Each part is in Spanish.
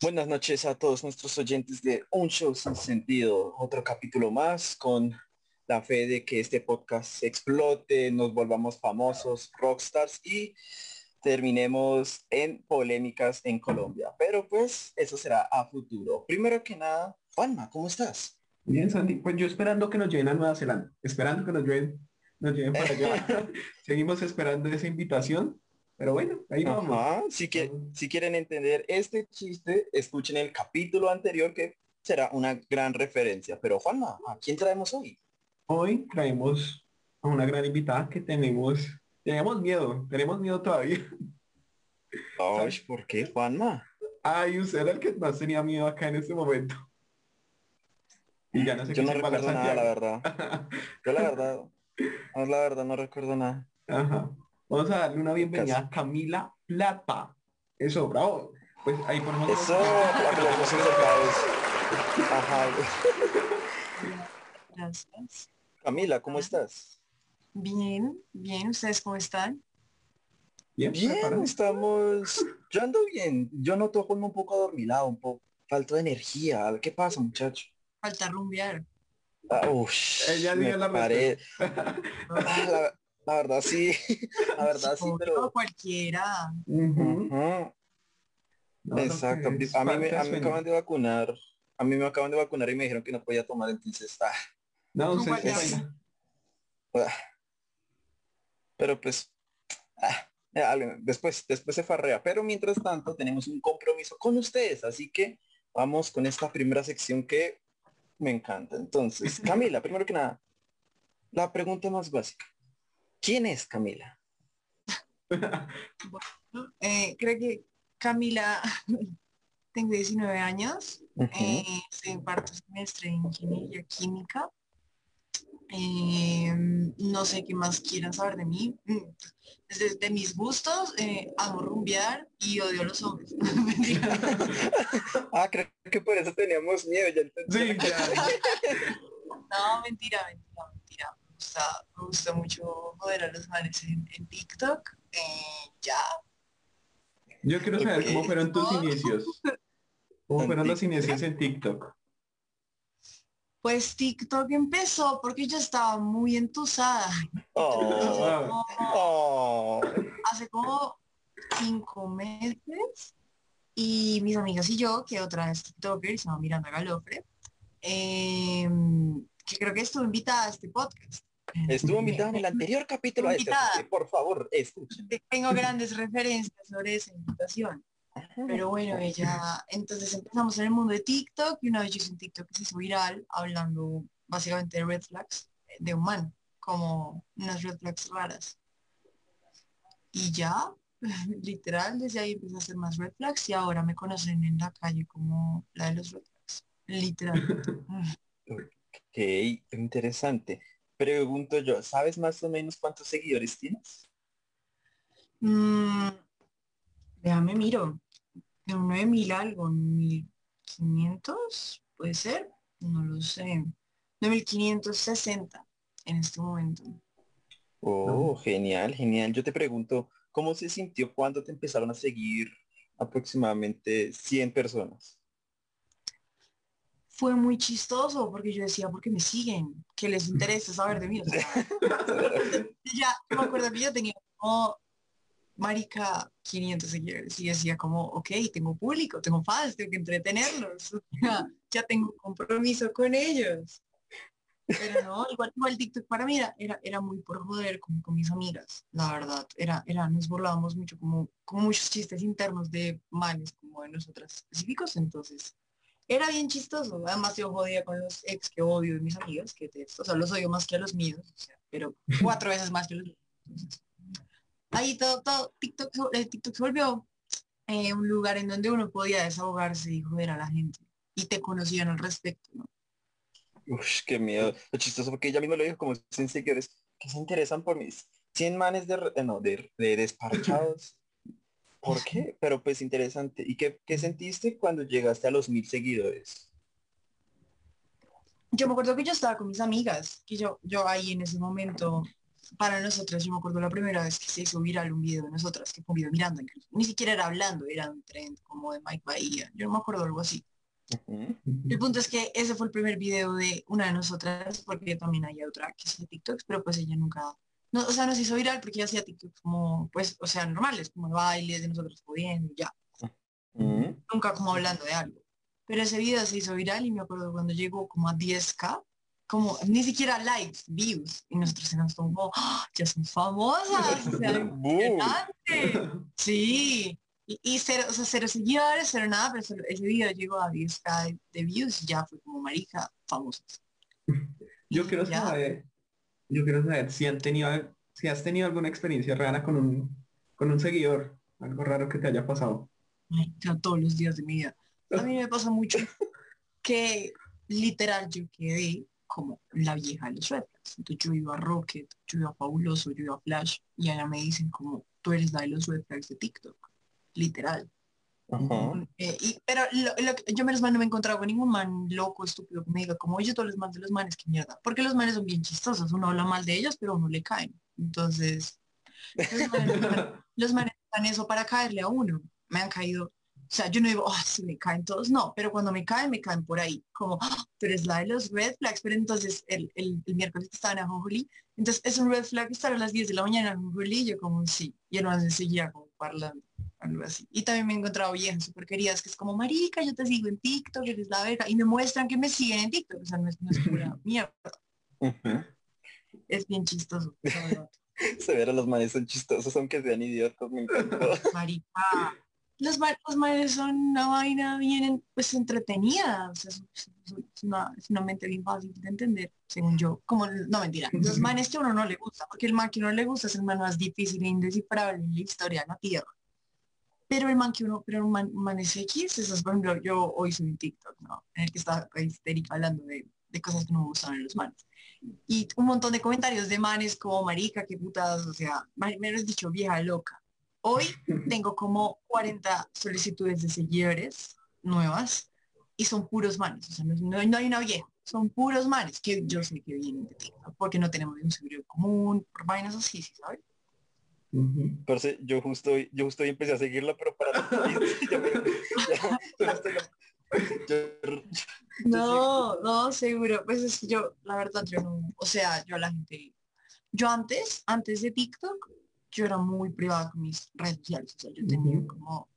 Buenas noches a todos nuestros oyentes de Un Show Sin Sentido, otro capítulo más con la fe de que este podcast explote, nos volvamos famosos, rockstars y terminemos en polémicas en Colombia. Pero pues eso será a futuro. Primero que nada, Juanma, ¿cómo estás? Bien, Sandy. Pues yo esperando que nos lleven a Nueva Zelanda, esperando que nos lleven, nos lleven para allá. Seguimos esperando esa invitación. Pero bueno, ahí vamos. Ajá. Si, que, si quieren entender este chiste, escuchen el capítulo anterior que será una gran referencia. Pero Juanma, ¿a quién traemos hoy? Hoy traemos a una gran invitada que tenemos, tenemos miedo, tenemos miedo todavía. Ay, ¿por qué, Juanma? Ay, usted era el que más tenía miedo acá en este momento. Y ya no sé Yo qué no recuerdo nada, la verdad. Yo la verdad, no, la verdad no recuerdo nada. Ajá. Vamos a darle una bienvenida a Camila Plata. Eso, bravo. Pues ahí ponemos Eso, aplausos encerrados. Ajá. Gracias. Camila, ¿cómo estás? Bien, bien. ¿Ustedes cómo están? bien, Bien, estamos. Yo ando bien. Yo noto como un poco adormilado, un poco falta de energía. ¿Qué pasa, muchacho? Falta rumbear. Ah, ush, Ella me dio la. Ah, la, la verdad sí, la verdad sí, pero. cualquiera. No, lo Exacto. A mí, me, a de mí me acaban de vacunar. A mí me acaban de vacunar y me dijeron que no podía tomar, entonces. ah, No, vaina. ah. Pero pues. ah, después, después se farrea. Pero mientras tanto tenemos un compromiso con ustedes. Así que vamos con esta primera sección que me encanta. Entonces, Camila, primero que nada, la pregunta más básica. ¿Quién es Camila? Eh, creo que Camila, tengo 19 años. Ujú. eh, estoy en cuarto semestre de ingeniería química. Eh, no sé qué más quieran saber de mí. Mm, Desde de mis gustos, eh, amo rumbear y odio a los hombres. Ah, creo que por eso teníamos miedo, ya entendí. Sí, ya. No, mentira, mentira, mentira. Me gusta, me gusta mucho joder a los manes en, en TikTok. Eh, ya. Yo quiero saber cómo Ok. fueron tus inicios. ¿Cómo fueron los inicios en TikTok? Pues TikTok empezó porque yo estaba muy entusada. Oh, oh. Hace como cinco meses. Y mis amigas y yo, que otra vez TikToker, se llama Miranda Galofre, eh, que creo que estuvo invitada a este podcast. Estuvo invitada en el anterior capítulo a este, por favor, escuchen. Tengo grandes referencias sobre esa invitación. Pero bueno, ella, entonces empezamos en el mundo de TikTok y una vez yo hice un TikTok que se hizo viral hablando básicamente de red flags de un man, como unas red flags raras. Y ya, literal, desde ahí empecé a hacer más red flags y ahora me conocen en la calle como la de los red flags. Literal. Ok, interesante. Pregunto yo, ¿sabes más o menos cuántos seguidores tienes? Mm, déjame miro. De un 9000 algo, 1500, puede ser, no lo sé. 9560 en este momento. Oh, genial, genial. Yo te pregunto, ¿cómo se sintió cuando te empezaron a seguir aproximadamente 100 personas? Fue muy chistoso porque yo decía, ¿por qué me siguen? ¿Qué les interesa saber de mí? O sea, ya, me acuerdo que yo tenía como, marica, 500 seguidores y decía como, ok, tengo público, tengo fans, tengo que entretenerlos. o sea, ya tengo compromiso con ellos. Pero no, igual, igual TikTok para mí era, era, era muy por joder como con mis amigas, la verdad. Era, era, nos burlábamos mucho, como, como muchos chistes internos de manes como de nosotras específicos, entonces era bien chistoso. Además yo jodía con los ex que odio de mis amigas, que te, o sea, los odio más que a los míos, o sea, pero cuatro veces más que los míos. Entonces, ahí todo, todo, TikTok, eh, TikTok se volvió eh, un lugar en donde uno podía desahogarse y joder a la gente. Y te conocían al respecto, ¿no? Uf, qué miedo. Lo chistoso porque ella misma lo dijo como 100 seguidores que se interesan por mis 100 manes de, eh, no, de, de desparchados. ¿Por qué? Pero pues interesante. ¿Y qué, qué sentiste cuando llegaste a los mil seguidores? Yo me acuerdo que yo estaba con mis amigas, que yo, yo ahí en ese momento para nosotras, yo me acuerdo la primera vez que se hizo viral un video de nosotras, que fue un video mirando incluso. Ni siquiera era hablando, era un trend como de Mike Bahía. Yo no me acuerdo algo así. El punto es que ese fue el primer video de una de nosotras, porque también hay otra que hace TikToks, pero pues ella nunca, no, o sea, nos hizo viral porque hacía TikToks como, pues, o sea, normales, como de bailes, de nosotros pudiendo, ya. Nunca como hablando de algo. Pero ese video se hizo viral y me acuerdo cuando llegó como a 10k, como ni siquiera likes, views, y nosotros nos como, ¡Ah! ya son famosas, o sea, sí, y, y, cero, o sea, cero seguidores, cero nada, pero ese video llegó a 10k de views y ya fue como marica, famosas. Yo quiero saber, yo quiero saber si han tenido, si has tenido alguna experiencia rara con un, con un seguidor, algo raro que te haya pasado. Ay, todos los días de mi vida. A mí me pasa mucho que literal yo quedé como la vieja de los Red Entonces yo iba a Rocket, yo iba a Fabuloso, yo iba a Flash y allá me dicen como tú eres la de los Red de TikTok. Literal. Eh, y, pero yo menos no me he encontrado con ningún man loco, estúpido que me diga como oye todos los manes de los manes, que mierda. Porque los manes son bien chistosos, uno habla mal de ellos, pero uno le caen. Entonces, los manes, los están eso para caerle a uno. Me han caído o sea, yo no digo, oh, si me caen todos, no, pero cuando me caen, me caen por ahí, como, oh, pero es la de los red flags, pero entonces el, el, el miércoles estaba en Ajonjolí, entonces es un red flag estar a las 10 de la mañana en Ajonjolí, yo como, sí, y no seguía como hablando, algo así. Y también me he encontrado viejas súper queridas, que es como, marica, yo te sigo en TikTok, eres la verga, y me muestran que me siguen en TikTok, o sea, no es, no es pura mierda. Es bien chistoso. Se ver a los manes son chistosos, aunque sean idiotas, me. Marica, los, los manes son una vaina bien pues entretenida, o sea, es, una, es, una, mente bien fácil de entender, según yo. Como, no mentira, los manes que a uno no le gusta, porque el man que uno le gusta es el man más difícil e indescifrable en la historia la Tierra. Pero el man que uno, pero un man, man es X, eso es, por ejemplo, yo hoy soy un TikTok, ¿no? En el que está histérica hablando de, de cosas que no me gustan en los manes. Y un montón de comentarios de manes como marica, qué putas, o sea, menos dicho vieja loca Hoy tengo como 40 solicitudes de seguidores nuevas y son puros manes, o sea, no, hay una vieja, son puros manes que yo sé que vienen de TikTok porque no tenemos un seguidor común, por vainas así, ¿sabes? Pero sí, yo justo yo justo empecé a seguirla, pero para no, no, seguro. Pues es que yo, la verdad, yo no, o sea, yo a la gente, yo antes, antes de TikTok, yo era muy privada con mis redes sociales, o sea, yo tenía como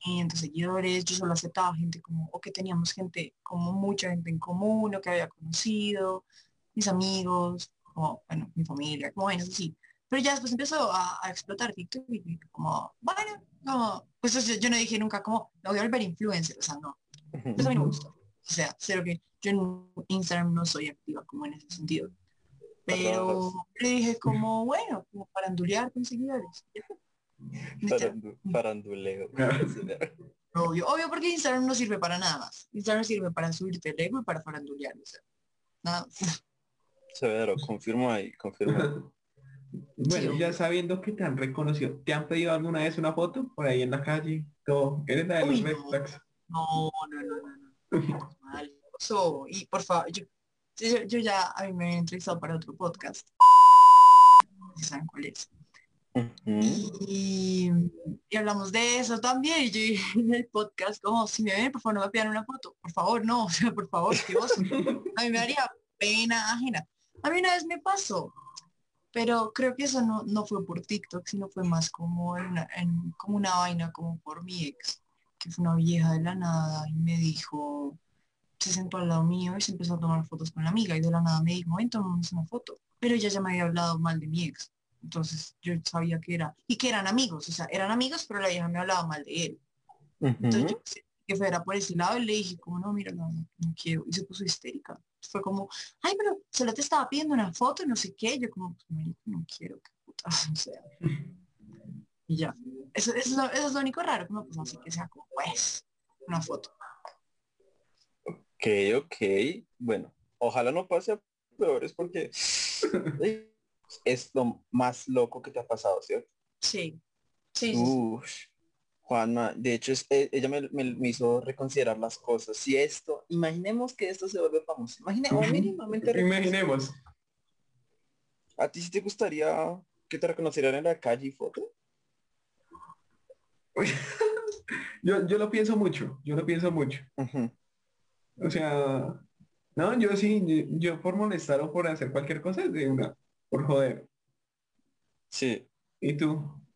500 seguidores, yo solo aceptaba gente como, o que teníamos gente, como mucha gente en común, o que había conocido, mis amigos, como, bueno, mi familia, como bueno, así. Pero ya después empezó a, explotar TikTok y como, bueno, como, pues yo, no dije nunca como, me voy a volver influencer, o sea, no. Eso a mí me gusta. O sea, cero que yo en Instagram no soy activa como en ese sentido. Pero le dije como, bueno, como para andulear con seguidores. Paranduleo. obvio, obvio porque Instagram no sirve para nada más. Instagram sirve para subirte el ego y para farandulear. O sea, nada Severo, confirmo ahí, confirmo. Bueno, ya sabiendo que te han reconocido, ¿te han pedido alguna vez una foto por ahí en la calle? Todo. ¿Eres la de los no. no, no, no, no, no. Mal. y por favor, yo yo, ya, a mí me había entrevistado para otro podcast. ¿Saben cuál es? y, hablamos de eso también. Y yo dije en el podcast, como, si me ven, por favor, no me pidan una foto. Por favor, no. O sea, por favor, que vos. A mí me haría pena ajena. A mí una vez me pasó, pero creo que eso no, no fue por TikTok, sino fue más como una, en, como una vaina, como por mi ex, que fue una vieja de la nada y me dijo, se sentó al lado mío y se empezó a tomar fotos con la amiga y de la nada me dijo, ven, tomamos una foto. Pero ella ya me había hablado mal de mi ex. Entonces yo sabía que era, y que eran amigos, o sea, eran amigos, pero la vieja me hablaba mal de él. Entonces yo que fuera por ese lado y le dije, como no, mira, no, no, quiero. Y se puso histérica. Fue como, ay, pero solo te estaba pidiendo una foto, no sé qué. Yo como, no quiero, que puta, o sea. Y ya. Eso, eso, es lo, eso, es lo, único raro que me pasó, así que sea como, pues, una foto. Ok, ok. Bueno, ojalá no pase a peores porque es lo más loco que te ha pasado, ¿cierto? Sí. Sí. Juanma, de hecho, eh, ella me, me, hizo reconsiderar las cosas. Si esto, imaginemos que esto se vuelve famoso. Imaginemos, Imaginemos. ¿A ti sí te gustaría que te reconocieran en la calle y foto? yo, yo lo pienso mucho, yo lo pienso mucho. O sea, no, yo sí, yo, por molestar o por hacer cualquier cosa es de una, por joder. Sí. ¿Y tú?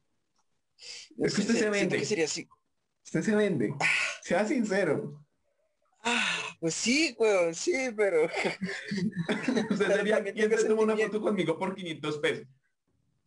Es que usted se vende. sería así. Usted se vende. Sea sincero. Ah, pues sí, weón, sí, pero... Usted sería quien se toma una foto conmigo por 500 pesos.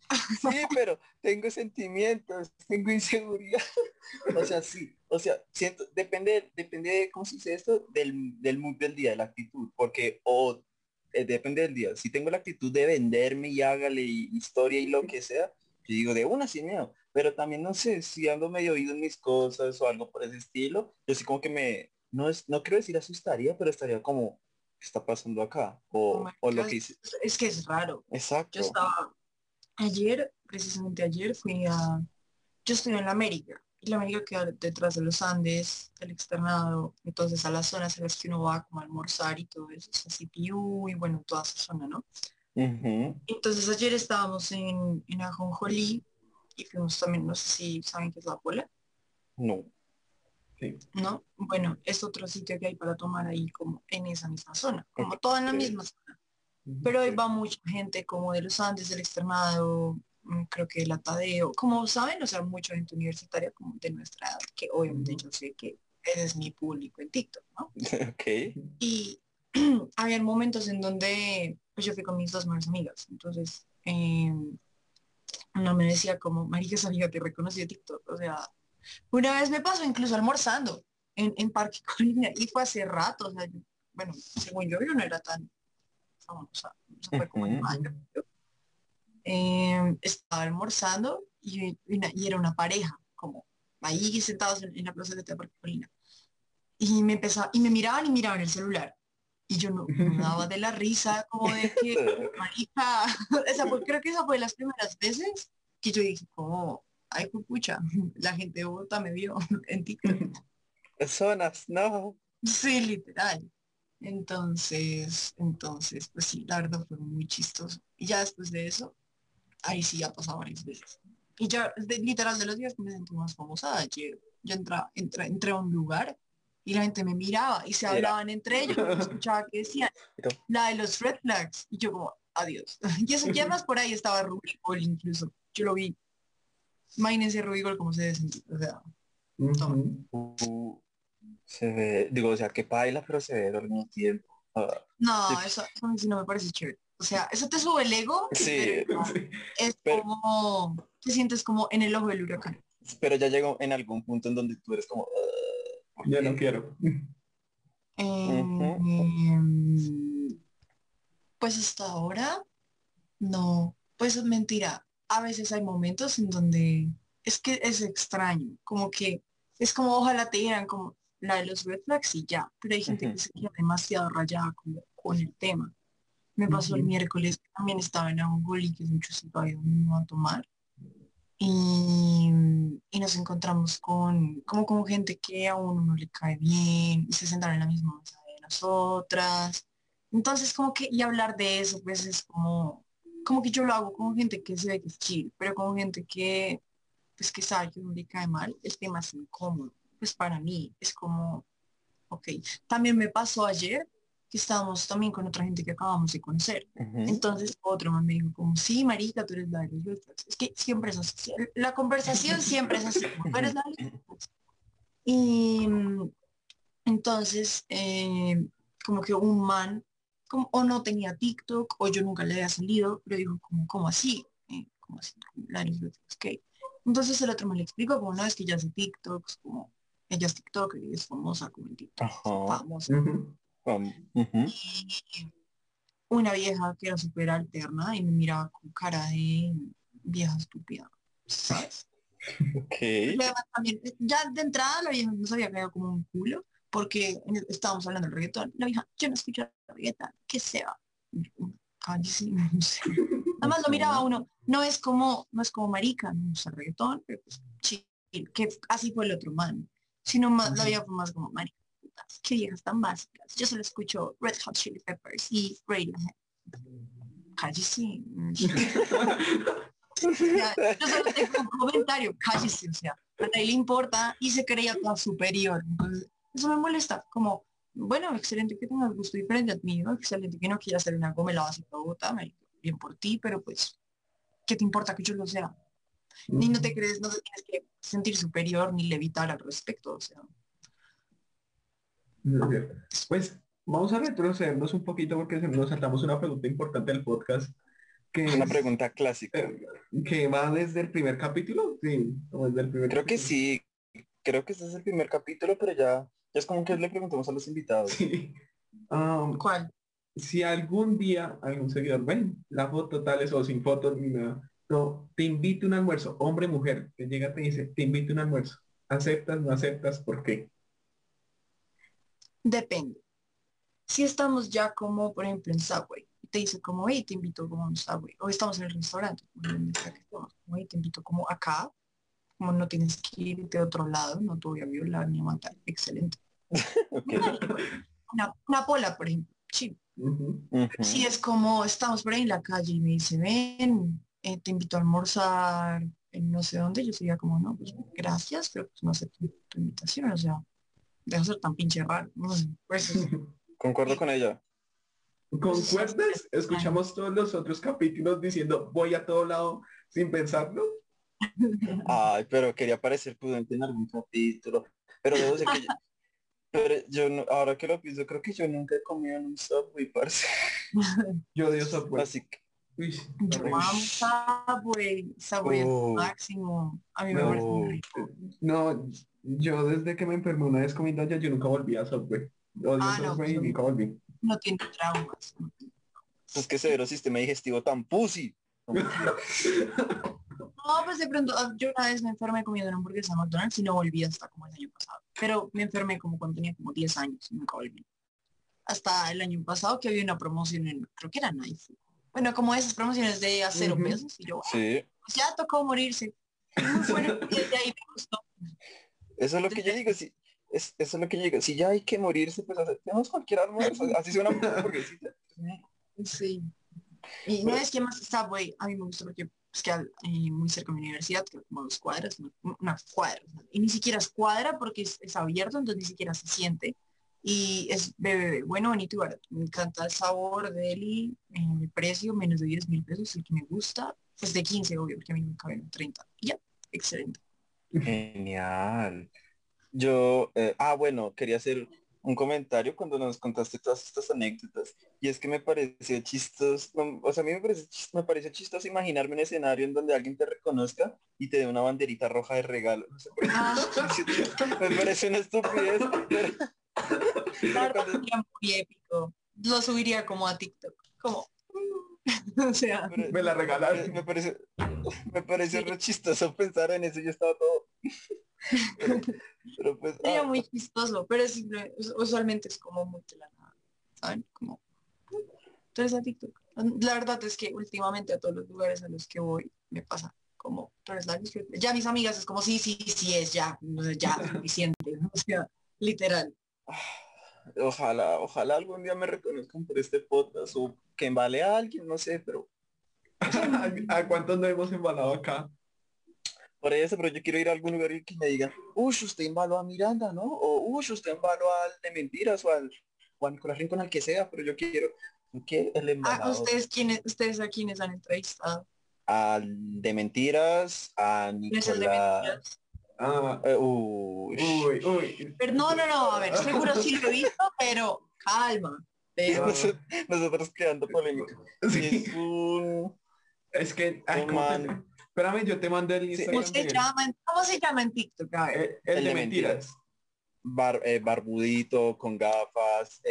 Sí, pero tengo sentimientos, tengo inseguridad. O sea, sí, o sea, siento, depende, depende de, ¿cómo se dice esto? Del, del mood del día, de la actitud, porque o eh, depende del día. Si tengo la actitud de venderme y hágale historia y lo que sea, yo digo, de una sin miedo, pero también no sé, si ando medio oído en mis cosas o algo por ese estilo, yo sí como que me, no es, no quiero decir asustaría, pero estaría como, ¿qué está pasando acá? O, oh o lo que hice. Es que es raro. Exacto. Yo estaba, ayer, precisamente ayer, fui a, yo estoy en la América, y la América queda detrás de los Andes, del externado, entonces a las zonas en las que uno va como a almorzar y todo eso, o CPU y bueno, toda esa zona, ¿no? Entonces ayer estábamos en, en Ajonjolí y fuimos también, no sé si saben qué es la pola. No. ¿No? Bueno, es otro sitio que hay para tomar ahí como en esa misma zona, como toda en la misma zona. Pero ahí va mucha gente como de los Andes, del externado, mm, creo que el Atadeo, como saben, o sea, mucha gente universitaria como de nuestra edad, que obviamente yo sé que ese es mi público en TikTok, ¿no? ok. Y había momentos en donde pues yo fui con mis dos mejores amigas. Entonces, eh, una me decía como, María amiga te reconocí de TikTok. O sea, una vez me pasó incluso almorzando en, en Parque Colina y fue hace rato. O sea, bueno, según yo, yo no era tan famosa. fue como eh, estaba almorzando y, y, era una pareja, como ahí sentados en, la plaza de Parque Colina. Y me empezaba, y me miraban y miraban el celular y yo no, me daba de la risa, como de que, marica, esa creo que esa fue las primeras veces que yo dije, como, ay, pucha, la gente de Bogotá me vio en TikTok. Personas, no. Sí, literal. Entonces, entonces, pues sí, la verdad fue muy chistoso. Y ya después de eso, ahí sí ha pasado varias veces. Y ya, literal, de los días que me sentí más famosa, yo, yo entré, entré a un lugar y la gente me miraba y se hablaban entre ellos, escuchaba que decían la de los red flags y yo como adiós. y eso ya más por ahí estaba Rubicol incluso, yo lo vi. Imagínense Rubicol como se ve o sea, uh, se ve, digo, o sea, que baila pero se ve al mismo tiempo. Ah, no, eso, eso no me parece chévere. O sea, eso te sube el ego, sí, es como, te sientes como en el ojo del huracán. Pero ya llegó en algún punto en donde tú eres como, ya no quiero. Em, pues hasta ahora, no. Pues es mentira. A veces hay momentos en donde es que es extraño, como que es como ojalá te dieran como la de los red flags y ya, pero hay gente que se queda demasiado rayada con el tema. Me pasó el miércoles, también estaba en Angoli, que es mucho sitio ahí a tomar y, nos encontramos con como con gente que a uno no le cae bien y se sentaron en la misma mesa de nosotras. Entonces como que y hablar de eso pues es como como que yo lo hago con gente que se ve que es chill, pero con gente que pues que sabe que no le cae mal, el tema es incómodo. Pues para mí es como, ok. También me pasó ayer estábamos también con otra gente que acabamos de conocer. Entonces otro me dijo como, sí, marica, tú eres la de los Es que siempre es así. La conversación siempre es así. eres la Y entonces, eh, como que un man, como, o no tenía TikTok, o yo nunca le había salido, pero dijo como, ¿cómo así? Eh, como así? La de Entonces el otro me le explicó como, no, es que ya hace TikToks, como, ella es TikTok y es famosa como en TikTok. Famosa. Una vieja que era súper alterna y me miraba con cara de vieja estúpida. ¿Sabes? ya de entrada la vieja no sabía que era como un culo porque estábamos hablando del reggaetón. La vieja, yo no escucho reggaetón, que sea. Cállese, no sé. Además lo miraba uno, no es como, no es como marica, no usa reggaetón, pero pues que así fue el otro man. Sino más, la vieja fue más como marica viejas tan básicas. Yo solo escucho Red Hot Chili Peppers y Radiohead. cállese. yo solo tengo un comentario, cállese, o sea, a nadie le importa y se creía tan superior. Entonces, eso me molesta, como, bueno, excelente que tengas gusto diferente a mí, ¿no? excelente que no quieras hacer una gomela básica bogotá, bien por ti, pero pues, ¿qué te importa que yo lo sea? Ni no te crees, no te tienes que sentir superior ni levitar al respecto, o sea. Pues vamos a retrocedernos un poquito porque nos saltamos una pregunta importante del podcast. Que una pregunta clásica. Eh, que va desde el primer capítulo. Sí, desde el primer Creo que sí. Creo que este es el primer capítulo, pero ya, es como que le preguntamos a los invitados. Sí. ¿Cuál? Si algún día algún seguidor ven la foto tales o sin fotos ni nada, no, te invito a un almuerzo, hombre, mujer, te llega te dice, te invito a un almuerzo. ¿Aceptas, no aceptas? ¿Por qué? Depende. Si estamos ya como, por ejemplo, en Subway, te dice como, hey, te invito como a un Subway, o estamos en el restaurante, como, hey, te invito como acá, como no tienes que ir de otro lado, no te voy a violar ni a matar. Excelente. una, pola, por ejemplo. Sí. Si es como estamos por ahí en la calle y me dice, ven, eh, te invito a almorzar en no sé dónde, yo sería como, no, pues gracias, pero pues no sé tu, invitación, o sea, deja ser tan pinche raro. Pues, Concuerdo con ella. ¿Concuerdas? Escuchamos todos los otros capítulos diciendo voy a todo lado sin pensarlo. Ay, pero quería parecer prudente en algún capítulo. Pero debo decir que yo, pero yo ahora que lo pienso, creo que yo nunca he comido en un Subway, parce. yo odio Subway. Así que Uy, yo amo Subway, Subway es máximo. A mí me parece muy rico. No, yo desde que me enfermé una vez comiendo allá, yo nunca volví a Subway. Odio ah, Subway y nunca volví. No tiene traumas. Es que severo sistema digestivo tan pussy. No, pues de pronto, ah, yo una vez me enfermé comiendo una hamburguesa en McDonald's y no volví hasta como el año pasado. Pero me enfermé como cuando tenía como 10 años y nunca volví. Hasta el año pasado que había una promoción en, creo que era Nike bueno, como esas promociones de a cero pesos. Y yo, sí. Pues ya tocó morirse. bueno, y de ahí me gustó. Eso es lo que yo digo, si, es, eso es lo que yo digo, si ya hay que morirse, pues tenemos cualquier almuerzo, así suena hamburguesita. Sí. Y no es que más está, güey, a mí me gusta porque es que eh, muy cerca de mi universidad, que como dos cuadras, una, cuadra, y ni siquiera es cuadra porque es, es abierto, entonces ni siquiera se siente y es bebé, bueno, bonito y barato. Me encanta el sabor de él el precio, menos de 10 mil pesos, el que me gusta, es de 15, obvio, porque a mí me caben 30. ya, excelente. Genial. Yo, eh, ah, bueno, quería hacer un comentario cuando nos contaste todas estas anécdotas y es que me pareció chistoso, o sea, a mí me parece, me parece chistoso imaginarme un escenario en donde alguien te reconozca y te dé una banderita roja de regalo. Ah. me parece una estupidez, muy épico. Lo subiría como a TikTok. Como. o sea. me la regalaron. Me parece, me parece re chistoso pensar en eso. Yo estaba todo. pero, pues. Sería ah, muy chistoso, pero es, usualmente es como muy de la nada. ¿Saben? Como. Entonces a TikTok. La verdad es que últimamente a todos los lugares a los que voy me pasa como ya mis amigas es como sí, sí, sí es ya, ya suficiente, o sea, literal. Ojalá, ojalá algún día me reconozcan por este podcast o que embale a alguien, no sé, pero... ¿A cuántos no hemos embalado acá? Por eso, pero yo quiero ir a algún lugar y que me digan, uy, usted embaló a Miranda, ¿no? O uy, usted embaló al de mentiras o al, al Nicolás Rincón, al que sea, pero yo quiero que el Ah, ¿ustedes, quiénes, ¿Ustedes a quiénes han entrevistado? Al de mentiras, a Nicolás... Ah, eh, uy, uy, Pero no, no, no, a ver, seguro sí lo he visto, pero calma. Pero... Nosotros quedando polémico. Sí. Es, que, espérame, yo te mandé el Instagram. ¿Cómo se, llama, ¿Cómo se llama en TikTok? Eh, el, de, mentiras. Eh, barbudito, con gafas,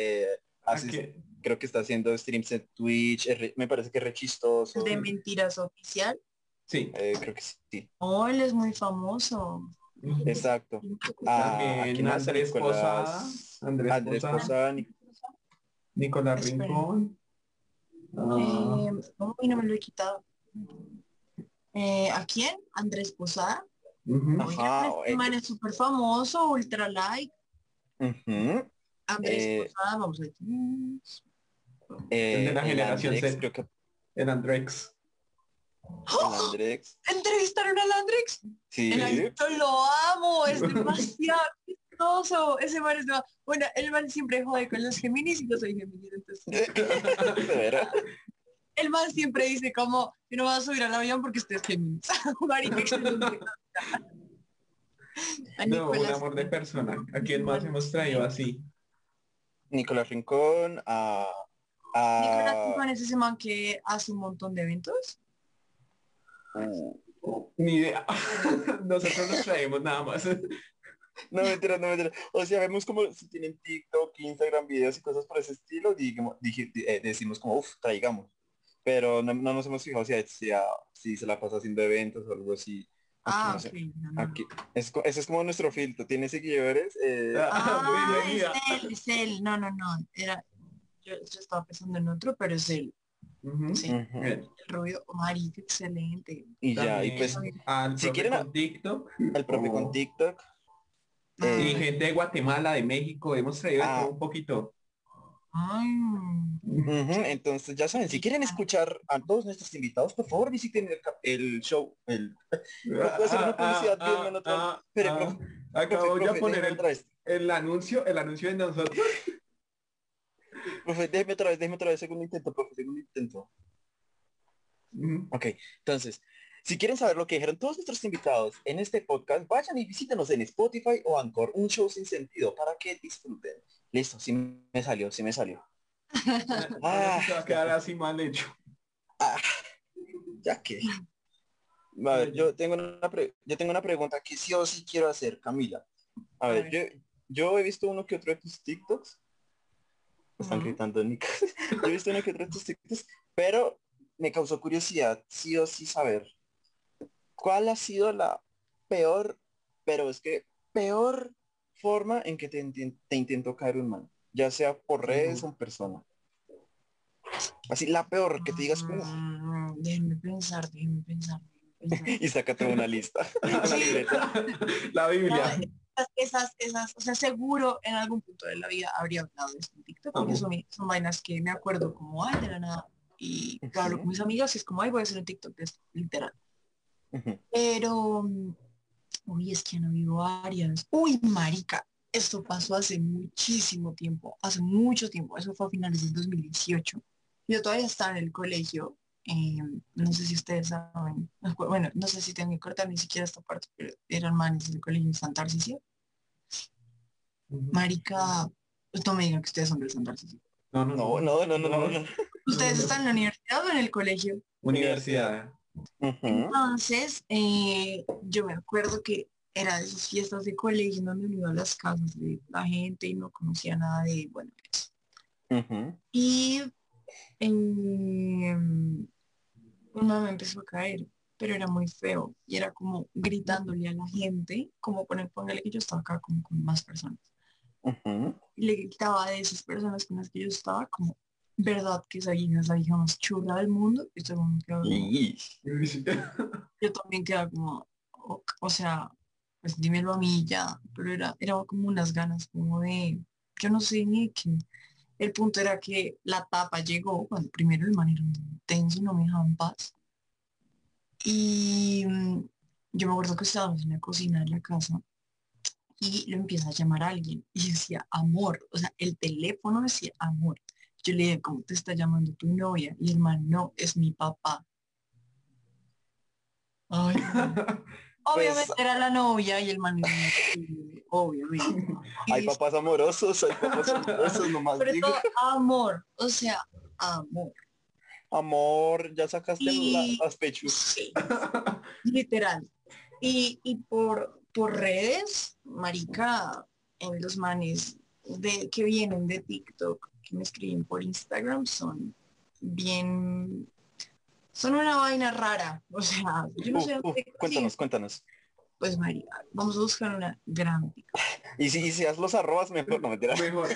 creo que está haciendo streams en Twitch, me parece que es re chistoso. ¿De mentiras oficial? Sí. Eh, creo que sí. Oh, él es muy famoso. Exacto. Ah, Andrés Posada. Andrés, Posada. Nicolás Rincón. Eh, no me lo he quitado. Eh, ¿A quién? Andrés Posada. este man es súper famoso, ultra like. Andrés Posada, vamos a ver. de la generación Andrés, creo que El Andrex. El Andrex. ¿Entrevistaron al Andrex? Sí. Yo lo amo, es demasiado chistoso. Ese man es Bueno, el man siempre jode con los Géminis y yo soy Géminis, entonces. el man siempre dice como, que no vas a subir al avión porque usted es Géminis. no, un amor de persona. ¿A quién más hemos traído así? Nicolás Rincón, a... Nicolás Rincón es ese man que hace un montón de eventos. Ni idea. Nosotros nos traemos nada más. No mentira, no mentira. O sea, vemos como si tienen TikTok, Instagram, videos y cosas por ese estilo, digamos, eh, decimos como, uff, traigamos. Pero no, nos hemos fijado si, si, se la pasa haciendo eventos o algo así. ah, aquí. Es, ese es como nuestro filtro. Tiene seguidores. Eh... Ah es él, es él. No, no, no. Era, yo, yo estaba pensando en otro, pero es él. Sí, el rubio marica, excelente. Y ya, y pues al si quieren con TikTok, al propio con TikTok. y eh, gente de Guatemala, de México, hemos traído ah. un poquito. Entonces, ya saben, si quieren escuchar a todos nuestros invitados, por favor visiten el, show. El... Acabo de poner el, el, anuncio, el anuncio de nosotros. Profe, déjeme otra vez, déjeme otra vez, segundo intento, profe, segundo intento. Ok, entonces, si quieren saber lo que dijeron todos nuestros invitados en este podcast, vayan y visítenos en Spotify o Anchor, un show sin sentido, para que disfruten. Listo, sí me salió, sí me salió. ah, va a quedar así mal hecho. Ah, ya que. A ver, yo tengo una yo tengo una pregunta que sí o sí quiero hacer, Camila. A, ver, Yo, yo he visto uno que otro de tus TikToks están gritando Nico. Yo he visto uno que TikToks, pero me causó curiosidad, sí o sí saber, ¿cuál ha sido la peor, pero es que peor forma en que te, te intentó caer un man? Ya sea por redes o en persona. Así, la peor, que te digas, mm, déjenme pensar, déjenme pensar. y sácate una lista. libreta. La Biblia esas, esas, o sea, seguro en algún punto de la vida habría hablado de esto en TikTok, porque son, son, vainas que me acuerdo como, ay, de la nada, y hablo con mis amigos y es como, ay, voy a hacer un TikTok esto, literal. Pero, uy, es que no vivo varias. Uy, marica, esto pasó hace muchísimo tiempo, hace mucho tiempo, eso fue a finales del 2018. Yo todavía estaba en el colegio eh, no sé si ustedes saben, bueno, no sé si tengo que cortar ni siquiera esta parte, pero eran manes del colegio de Santa Marica, pues no me digan que ustedes son del Santa No, no, no, no, no, no, no. ¿Ustedes están en la universidad o en el colegio? Universidad. Entonces, eh, yo me acuerdo que era de esas fiestas de colegio donde uno iba a las casas de la gente y no conocía nada de, bueno, eso. Y eh, uno me empezó a caer, pero era muy feo y era como gritándole a la gente, como poner, póngale que yo estaba acá como con más personas. Y le gritaba de esas personas con las que yo estaba como, verdad que esa hija es la hija más chula del mundo. Y todo yo también quedaba como, o, sea, pues dímelo a mí ya, pero era, era como unas ganas como de, yo no sé ni qué el punto era que la tapa llegó, cuando primero el man era intenso no me dejaba en paz. Y mm, yo me acuerdo que estábamos en la cocina de la casa y lo empieza a llamar a alguien y decía amor, o sea, el teléfono decía amor. Yo le dije, ¿cómo te está llamando tu novia? Y el man, no, es mi papá. Ay, Obviamente pues, era la novia y el man obviamente. hay papás amorosos, hay papás amorosos nomás. Pero todo amor, o sea, amor. Amor, ya sacaste las pechos. Sí, literal. Y, y por, por redes, marica, en los manes de, que vienen de TikTok, que me escriben por Instagram, son bien son una vaina rara. O sea, yo no sé. cuéntanos, cuéntanos. Pues María, vamos a buscar una gran Y si, y si haz los arrobas, mejor no meterás. Mejor,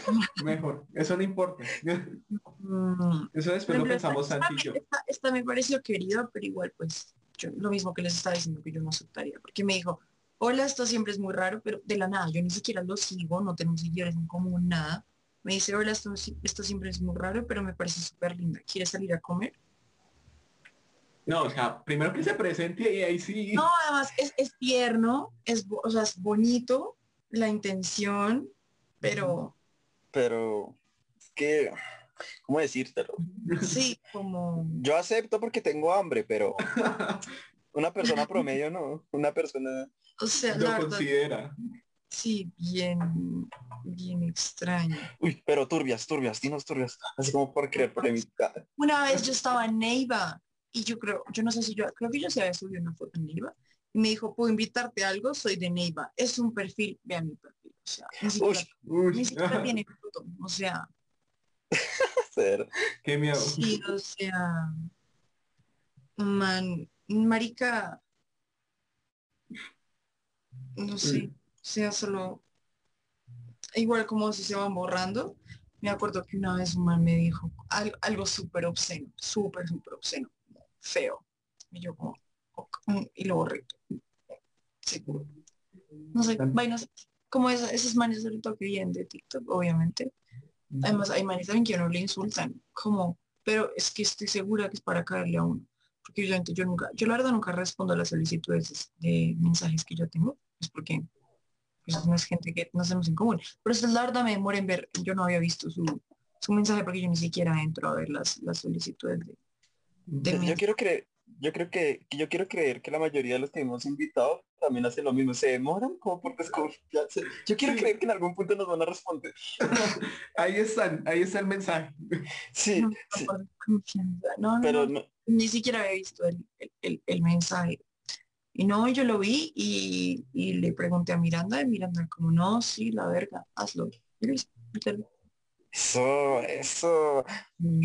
mejor. Eso no importa. Mm. Eso después lo pensamos esta, esta, esta, me pareció querida, pero igual pues yo, lo mismo que les estaba diciendo que yo no aceptaría. Porque me dijo, hola, esto siempre es muy raro, pero de la nada, yo ni siquiera lo sigo, no tenemos seguidores en común, nada. Me dice, hola, esto, esto siempre es muy raro, pero me parece súper linda. ¿Quieres salir a comer? No, o sea, primero que se presente y ahí sí. No, además es, es tierno, es, o sea, es bonito la intención, pero... Pero es que, ¿cómo decírtelo? Sí, como... Yo acepto porque tengo hambre, pero una persona promedio no, una persona... O sea, lo considera. Sí, bien, bien extraño. Uy, pero turbias, turbias, dinos turbias, así como por creer polémica. Una vez yo estaba en Neiva y yo creo, yo no sé si yo, creo que yo se había subido una foto en Neiva y me dijo, ¿puedo invitarte a algo? Soy de Neiva. Es un perfil, vean mi perfil, o sea, ni siquiera, ni siquiera tiene foto, o sea. Qué miedo. Sí, o sea, man, marica, no sé sea solo igual como si se van borrando. Me acuerdo que una vez un man me dijo algo, algo súper obsceno, súper, súper obsceno, feo. Y yo como, y lo borré. Seguro. No sé, vainas, como esos manes ahorita que vienen de TikTok, obviamente. Además, hay manes también que no le insultan, como, pero es que estoy segura que es para caerle a uno. Porque yo, yo nunca, yo la verdad nunca respondo a las solicitudes de mensajes que yo tengo, es porque pues no es gente que no hacemos en común. Pero es la verdad me demora en ver, yo no había visto su, su mensaje porque yo ni siquiera entro a ver las, las solicitudes de, yo, quiero creer, yo creo que, yo quiero creer que la mayoría de los que hemos invitado también hacen lo mismo, se demoran como por desconfiarse. Yo quiero creer que en algún punto nos van a responder. ahí están, ahí está el mensaje. Sí, no, sí. No, pero ni siquiera había visto el, el, el mensaje. Y no, yo lo vi y, le pregunté a Miranda y Miranda como, no, sí, la verga, hazlo. Eso, eso. Mm,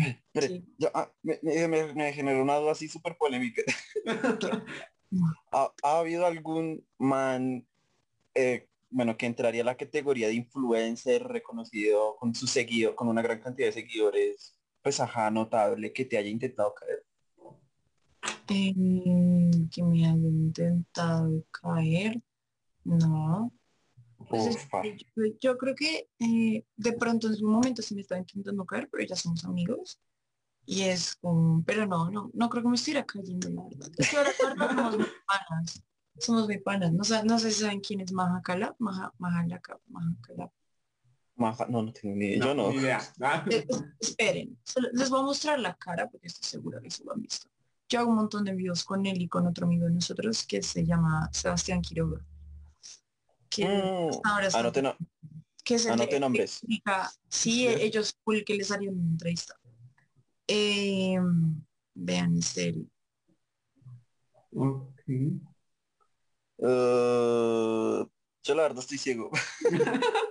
ah, me, generó una duda así súper polémica. ¿Ha, habido algún man, eh, bueno, que entraría a la categoría de influencer reconocido con su seguido, con una gran cantidad de seguidores, pues ajá, notable, que te haya intentado caer? que me haya intentado caer. No. Pues yo, creo que eh, de pronto en su momento se me estaba intentando caer, pero ya somos amigos. Y es como, pero no, no, no creo que me estuviera cayendo, la verdad. Es que ahora, somos muy panas. Somos muy panas. No, no sé si saben quién es Maja Calab. Maja, Maja, Maja Maja, no, no tengo ni idea. yo no. idea. Eh, esperen, les voy a mostrar la cara porque estoy segura que se lo han visto yo hago un montón de videos con él y con otro amigo de nosotros que se llama Sebastián Quiroga. Que mm, ahora anote, no, que es anote nombres. sí, ellos fue el que les salió en una entrevista. Eh, vean, es él. Okay. Uh, yo la verdad estoy ciego.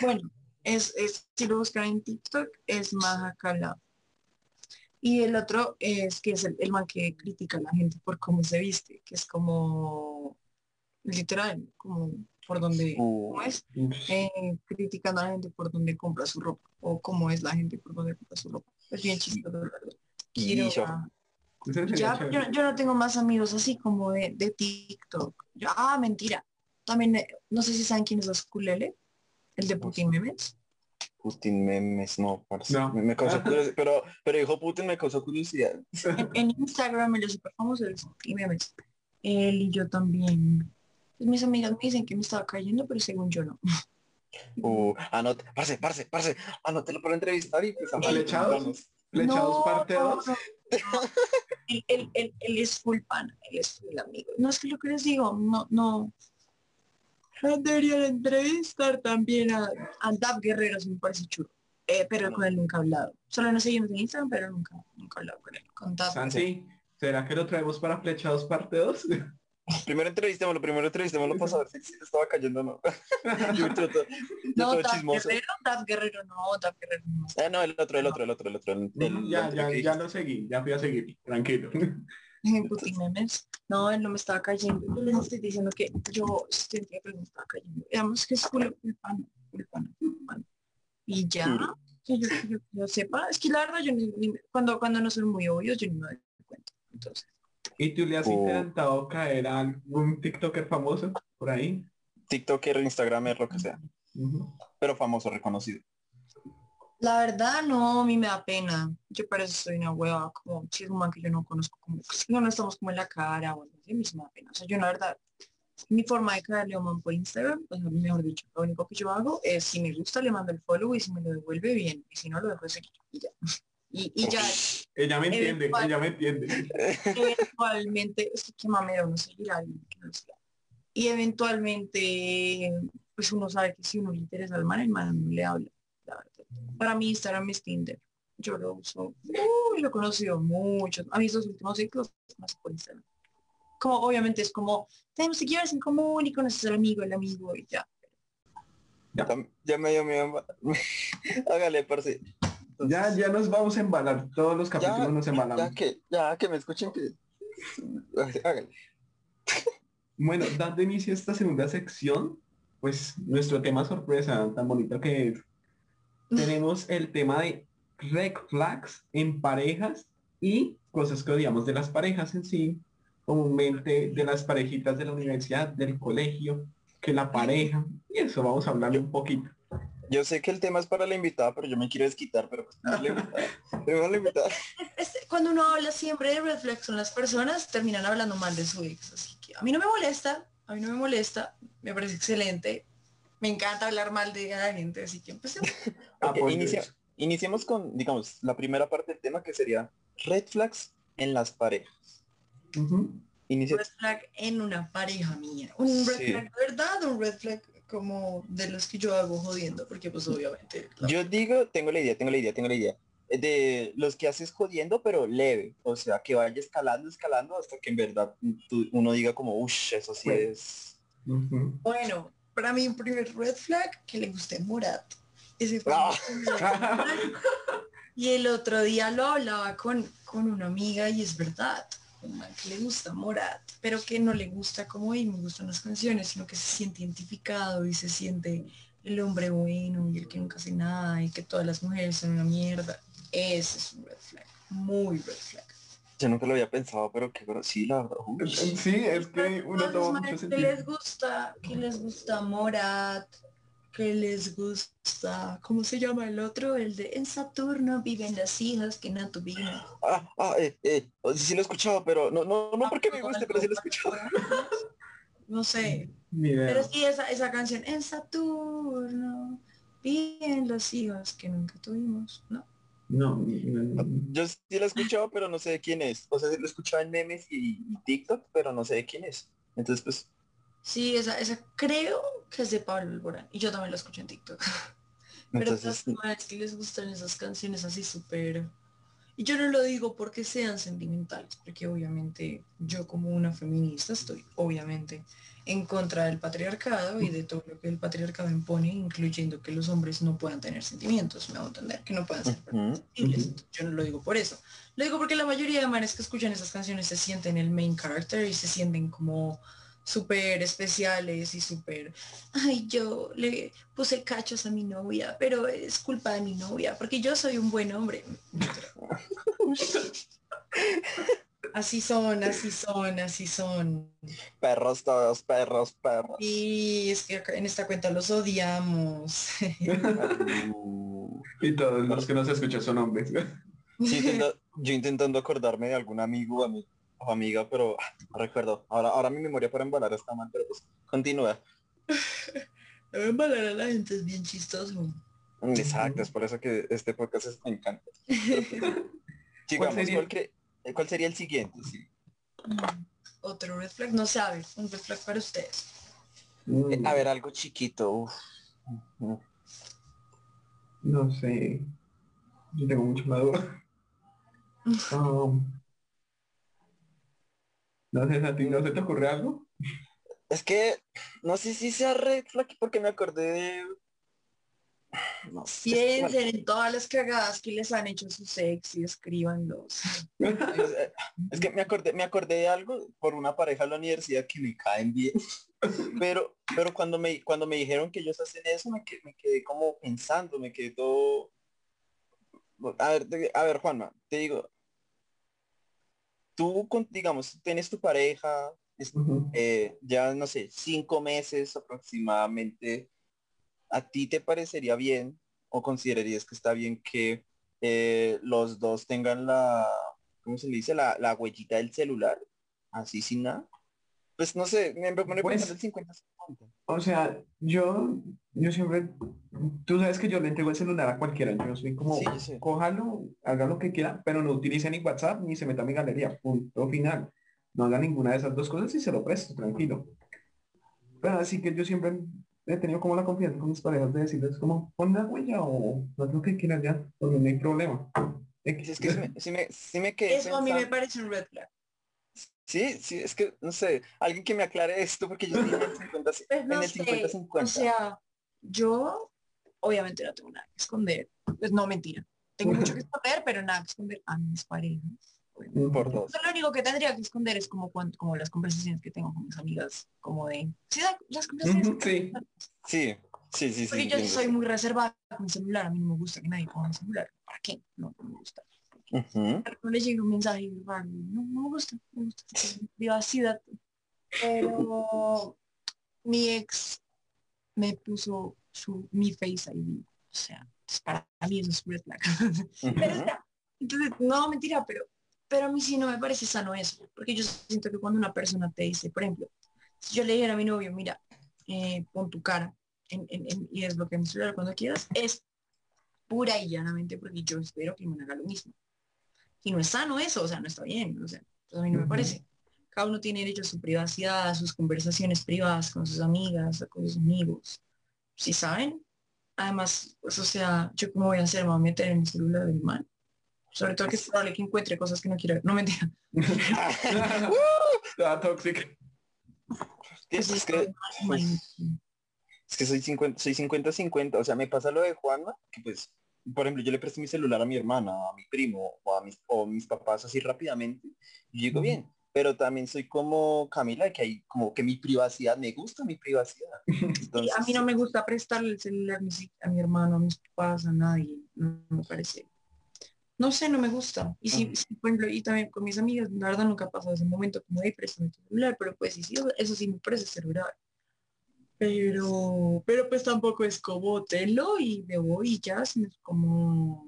bueno, es, es, si lo buscan en TikTok, es Mahakala y el otro es que es el, man que critica a la gente por cómo se viste, que es como literal, como por donde ¿cómo es, eh, criticando a la gente por donde compra su ropa o cómo es la gente por donde compra su ropa. Es bien chistoso, Quiero, ya, yo, no tengo más amigos así como de, de TikTok. ah, mentira. También, eh, no sé si saben quién es Kulele, el de Putin Memes. Putin memes, no, Me, causó curiosidad, pero, pero dijo Putin me causó curiosidad. En, Instagram, el super famoso es Putin memes. Él y yo también. Pues mis amigas me dicen que me estaba cayendo, pero según yo no. Uh, anote, parce, parce, parce, anótelo para entrevistar y pues ¿Lechados? ¿Lechados parte 2? él, él, él, es full pan, él es full amigo. No es que lo que les digo, no, no, Deberían entrevistar también a, a Dab Guerrero, si me parece chulo. Eh, pero con él nunca he hablado. Solo nos seguimos en Instagram, pero nunca, nunca he hablado con él. Con Dab. Santi, ¿será que lo traemos para Flechados parte 2? Primero entrevistémoslo, primero entrevistémoslo para saber si, si te estaba cayendo o no. yo, yo, yo, no. Guerrero, Guerrero no, Guerrero no. Ah, no, el otro, el otro, el otro, el otro. El, el, ya, ya, ya lo seguí, ya fui a seguir, tranquilo. Putin memes. No, él no me estaba cayendo. Yo les estoy diciendo que yo sentía que me estaba cayendo. Digamos que es culo pan, Y ya, que yo, yo, yo, sepa, es que la verdad yo ni, cuando, cuando no son muy obvios yo ni me doy cuenta. Entonces. ¿Y tú le has oh. intentado caer a algún TikToker famoso por ahí? TikToker, Instagramer, lo que sea. Pero famoso, reconocido. La verdad, no, a mí me da pena. Yo parece que soy una hueva, como si es un man que yo no conozco, como si no, no estamos como en la cara, o algo así, a mí sí me da pena. O sea, yo la verdad, mi forma de caerle a un man por Instagram, pues mejor dicho, lo único que yo hago es si me gusta le mando el follow y si me lo devuelve bien, y si no lo dejo de seguir y ya. Y, ya. Ella me entiende, ella me entiende. Eventualmente, es que qué mamera uno seguirá que no Y eventualmente, pues uno sabe que si uno le interesa al man, el man le habla. Para mí Instagram es Tinder. Yo lo uso, uy, lo he conocido mucho. A mí estos últimos ciclos más por Instagram. Como obviamente es como, tenemos seguidores en común y conoces al amigo, el amigo y ya. Ya, ya me dio miedo. Hágale, parce. Ya, ya nos vamos a embalar. Todos los capítulos nos embalamos. Ya que, ya que me escuchen que. Bueno, dando inicio a esta segunda sección, pues nuestro tema sorpresa, tan bonito que es tenemos el tema de red flags en parejas y cosas que odiamos de las parejas en sí, comúnmente de las parejitas de la universidad, del colegio, que la pareja, y eso vamos a hablar un poquito. Yo sé que el tema es para la invitada, pero yo me quiero desquitar, pero pues la invitada. Cuando uno habla siempre de red flags con las personas, terminan hablando mal de su ex, así que a mí no me molesta, a mí no me molesta, me parece excelente, me encanta hablar mal de la gente, así que empecemos. Ah, iniciemos con, digamos, la primera parte del tema que sería red flags en las parejas. Red flag en una pareja mía. Un red flag de verdad, un red flag como de los que yo hago jodiendo, porque pues obviamente... Yo digo, tengo la idea, tengo la idea, tengo la idea. De los que haces jodiendo, pero leve. O sea, que vaya escalando, escalando, hasta que en verdad uno diga como, uff, eso sí es... Bueno, para mí un primer red flag que le guste Murat. Ese fue ah. Y el otro día lo hablaba con, con una amiga y es verdad, que le gusta Morat, pero que no le gusta como y me gustan las canciones, sino que se siente identificado y se siente el hombre bueno y el que nunca hace nada y que todas las mujeres son una mierda. Ese es un red flag, muy red flag. Yo nunca lo había pensado, pero que sí, la verdad. Sí, es que uno toma mucho sentido. Que les gusta, que les gusta Morat, que les gusta, ¿cómo se llama el otro? El de En Saturno viven las hijas que no tuvimos. Ah, ah, eh, eh, sí, lo he escuchado, pero no, no, no porque me guste, pero sí lo he escuchado. No sé. Pero sí, esa, esa canción, En Saturno viven las hijas que nunca tuvimos, ¿no? No, Yo sí lo he escuchado, pero no sé de quién es. O sea, sí lo he escuchado en memes y, TikTok, pero no sé de quién es. Entonces, pues... Sí, esa, esa creo que es de Pablo Alborán. Y yo también lo escucho en TikTok. pero Entonces, es que les gustan esas canciones así súper... Y yo no lo digo porque sean sentimentales, porque obviamente yo como una feminista estoy obviamente en contra del patriarcado y de todo lo que el patriarcado impone, incluyendo que los hombres no puedan tener sentimientos, me hago entender, que no puedan ser Yo no lo digo por eso. Lo digo porque la mayoría de manes que escuchan esas canciones se sienten el main character y se sienten como súper especiales y súper, ay, yo le puse cachos a mi novia, pero es culpa de mi novia, porque yo soy un buen hombre. Así son, así son, así son. Perros todos, perros, perros. Y es que en esta cuenta los odiamos. y todos los que no se escuchan son hombres. yo intentando acordarme de algún amigo o amiga, pero no recuerdo. Ahora, ahora mi memoria para embalar está mal, pero pues continúa. embalar a la gente es bien chistoso. Exacto, es por eso que este podcast es, me encanta. Sigamos, ¿cuál, eh, ¿Cuál sería el siguiente? Mm, otro red flag, no sabe, un red flag para ustedes. Eh, a ver, algo chiquito. No sé. Yo tengo mucho la um, no sé, Santi, ¿no se te ocurre algo? Es que no sé si sea red flag porque me acordé de no, Piensen en todas las cagadas que les han hecho sus ex y escríbanlos. Es que me acordé, me acordé de algo por una pareja en la universidad que me caen bien. Pero, pero cuando me cuando me dijeron que ellos hacen eso, me quedé, me quedé como pensando, me quedé todo. A ver, a ver, Juanma, te digo, tú, digamos, tienes tu pareja, eh, ya no sé, cinco meses aproximadamente ¿a ti te parecería bien o considerarías que está bien que eh, los dos tengan la, ¿cómo se le dice? La, la huellita del celular, así sin nada. Pues no sé, me Pues, pensando el 50 O sea, yo, yo siempre, tú sabes que yo le entrego el celular a cualquiera, yo soy como, Sí, sé. cójalo, haga lo que quiera, pero no utilice ni WhatsApp ni se meta a mi galería, punto final. No haga ninguna de esas dos cosas y se lo presto, tranquilo. Pero así que yo siempre he tenido como la confianza con mis parejas de decirles como, pon la huella o haz lo que quieras ya, porque no hay problema. X. Es que sí me, sí me, sí me quedé Eso a mí me parece un red flag. Sí, sí, es que, no sé, alguien que me aclare esto, porque yo estoy en el 50, Pues en el 50-50. O sea, yo obviamente no tengo nada que esconder. Pues no, mentira. Tengo mucho que esconder, pero nada que esconder a mis parejas. obviamente. por dos. Lo único que tendría que esconder es como cuando, como las conversaciones que tengo con mis amigas, como de, sí, la- las conversaciones. Sí. Sí, sí, sí, sí. Porque yo entiendo, soy muy reservada con mi celular, a mí no me gusta que nadie ponga mi celular. ¿Para qué? No, no me gusta. Ujú. No le llega un mensaje raro, no, no me gusta, me gusta privacidad. Pero mi ex me puso su mi face ID. O sea, para mí eso es red flag. Pero Ujú. ya, entonces, no, mentira, pero, pero a mí sí no me parece sano eso, porque yo siento que cuando una persona te dice, por ejemplo, si yo le dijera a mi novio, mira, eh, pon tu cara en, en, en- y desbloquea mi celular cuando quieras, es pura y llanamente porque yo espero que me haga lo mismo. Y no es sano eso, o sea, no está bien, o sea, pues a mí no me parece. Cada uno tiene derecho a su privacidad, a sus conversaciones privadas con sus amigas, con sus amigos. ¿Sí saben? Además, pues, o sea, yo cómo voy a hacer, me voy a meter en el celular del mal. Sobre todo que es probable que encuentre cosas que no quiero ver. No mentira. Ah, toxic. Es, Pues es que, pues, es que soy 50, soy 50-50, o sea, me pasa lo de Juana, que pues, por ejemplo, yo le presto mi celular a mi hermana, a mi primo, o a mis, o mis papás así rápidamente, y digo bien, pero también soy como Camila, que hay como que mi privacidad, me gusta mi privacidad. Entonces, a mí no me gusta prestarle el celular a mi hermano, a mis papás, a nadie. No me parece. No sé, no me gusta. Y si, si, por ejemplo, y también con mis amigas, la verdad nunca ha pasado ese momento como de préstame tu celular, pero pues sí, eso sí me parece grave. Pero, pero pues tampoco es como tenlo y me voy y ya, sino es como,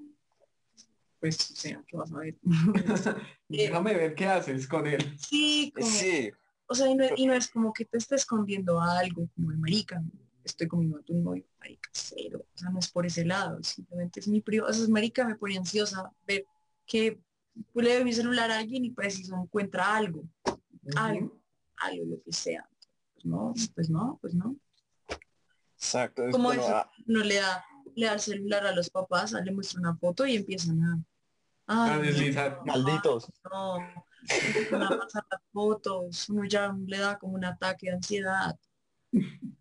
pues, o sea, ¿qué vas a ver? Déjame ver qué haces con él. sí, como, sí, o sea, y no, y no es como que te esté escondiendo algo como de marica, estoy comiendo a tu novio, marica, cero. O sea, no es por ese lado, simplemente es mi privado. O sea, es marica me pone ansiosa ver que le doy mi celular a alguien y preciso encuentra algo, algo, algo, lo que sea. No, pues no, pues no. exacto. es Como eso, no le da, le da el celular a los papás, le muestra una foto y empiezan a A Ay, deslizar. no, malditos. no, empiezan a pasar las fotos, uno ya le da como un ataque de ansiedad.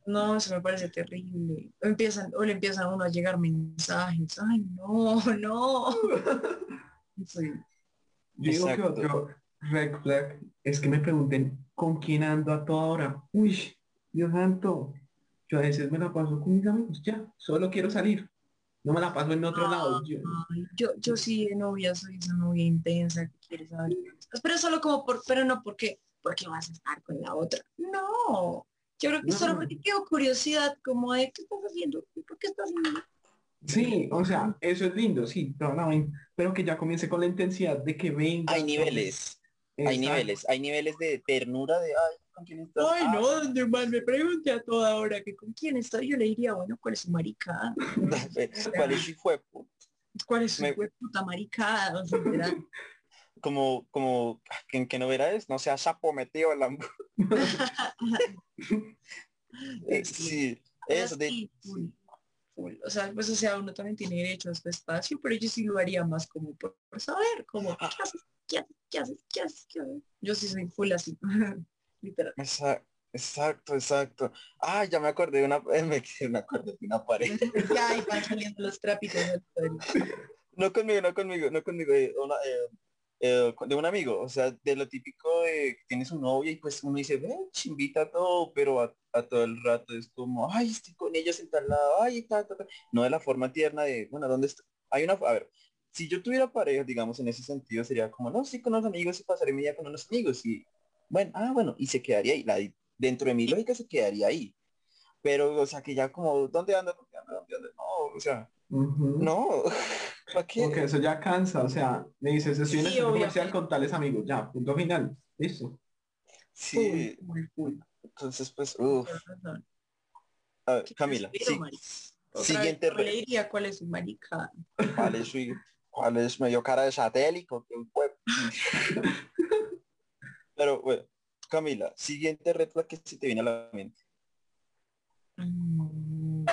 No, eso me parece terrible. O empiezan, o le empiezan a uno a llegar mensajes. Ay, no, no. Sí. Digo que Exacto. otro red flag es que me pregunten con quién ando a toda hora. Uy, Dios santo. Yo a veces me la paso con mis amigos, ya, solo quiero salir. No me la paso en otro lado. Yo- Yo, yo sí de novia soy esa novia intensa que quiere saber. Pero solo como por, pero no porque, porque vas a estar con la otra. No. Yo creo que No. solo porque tengo curiosidad como de qué estás haciendo, por qué estás haciendo. Sí, o sea, eso es lindo, sí, la vaina, pero que ya comience con la intensidad de que venga. Hay niveles, hay Exacto. niveles, hay niveles de ternura de, ay, ¿con quién estás? Ay, Ah, no, donde mal me pregunte a toda hora que con quién estoy, yo le diría, bueno, ¿cuál es su maricada? ¿Cuál es su fue? ¿Cuál es su Me- puta maricada? O sea. Como, como, ¿en qué novela es? No sea sapo metido en la... Eh, sí, Pero eso de... sí, full, full. O sea, pues o sea, uno también tiene derecho a su espacio, pero yo sí lo haría más como por, por saber, como, ¿qué haces? ¿Qué haces? ¿Qué haces? ¿Qué haces? ¿Qué haces? Yo sí soy full así, literal. Exacto, exacto. Ah, ya me acordé de una, me, me acordé de una pareja. Ya van saliendo los trapitos. No conmigo, no conmigo, no conmigo, de, una, eh, eh, de un amigo, o sea, de lo típico de que tienes un novia y pues uno dice, ven, invita a todo, pero a, a todo el rato es como, ay, estoy con ellos en tal lado, ay, ta, ta, ta". No de la forma tierna de, bueno, ¿dónde está? Hay una, a ver, si yo tuviera pareja, digamos, en ese sentido, sería como, no, sí, con los amigos y pasaré mi día con unos amigos y, bueno, ah, bueno, y se quedaría ahí, la, dentro de mi lógica se quedaría ahí. Pero, o sea, que ya como, ¿dónde anda? ¿Dónde anda? ¿Dónde anda? No, o sea. No, ¿para qué? Porque eso ya cansa, o sea, me dices, estoy en el Sí, centro comercial con tales amigos, ya, punto final, listo. Sí, entonces pues, uf. Tienes razón. A ver, ¿Qué Camila, sí, siguiente vez, ¿cuál re- le diría cuál es su marica? ¿cuál es su, cuál es medio cara de satélico? Pero bueno, Camila, siguiente red flag que se te viene a la mente. Mm,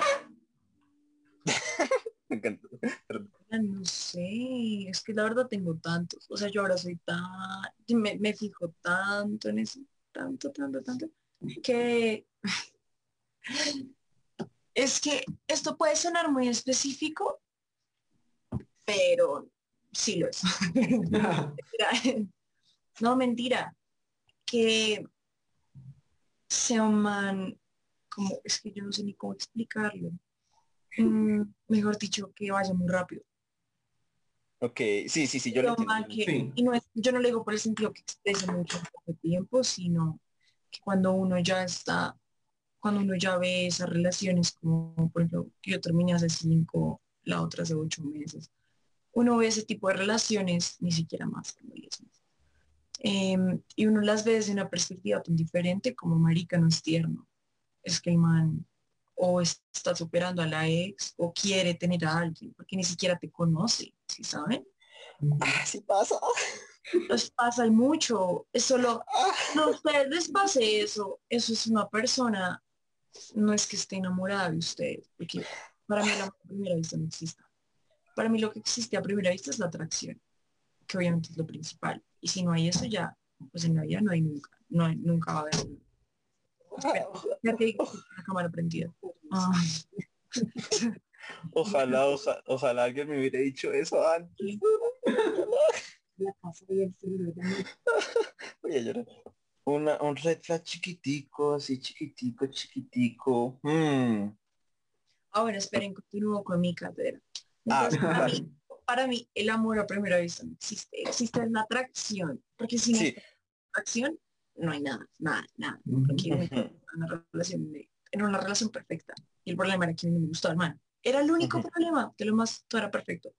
Me ah, no sé, es que la verdad tengo tantos. O sea, yo ahora soy tan, me, me fijo tanto en eso, tanto, tanto, tanto, que es que esto puede sonar muy específico, pero sí lo es. No, mentira. Que sea un man, como, es que yo no sé ni cómo explicarlo. Mm, mejor dicho, que vaya muy rápido. Ok, sí, sí, sí, yo lo entiendo. que- Sí. y no es, yo no le digo por el sentido que exprese mucho tiempo, sino que cuando uno ya está, cuando uno ya ve esas relaciones, como por ejemplo, que yo terminé hace cinco, la otra hace ocho meses, uno ve ese tipo de relaciones, ni siquiera más como diez meses. Em, y uno las ve desde una perspectiva tan diferente como marica no es tierno. Es que el man o está superando a la ex o quiere tener a alguien porque ni siquiera te conoce, ¿sí saben? Ah, sí pasa. Les pasa y mucho. Es solo, Ah, no ustedes les pase eso. Eso es una persona, no es que esté enamorada de ustedes, porque para mí la primera vista no existe. Para mí lo que existe a primera vista es la atracción, que obviamente es lo principal. Y si no hay eso ya, pues en la vida no hay nunca, no hay, nunca va a haber. Espera, ya te digo, la cámara prendida. Ah, Ojalá, ojalá, ojalá alguien me hubiera dicho eso antes. Voy a llorar. Una, un red flag chiquitico, así chiquitico, chiquitico. Hmm. Ah, bueno, esperen, continúo con mi cátedra. Ah. Entonces, para, mí, para mí, el amor a primera vista no existe. Existe la atracción. Porque si no Sí. atracción, no hay nada, nada, nada. Porque una relación, de- en una relación perfecta. Y el problema era que a mí no me gustaba el man. Era el único problema. De lo más, todo era perfecto.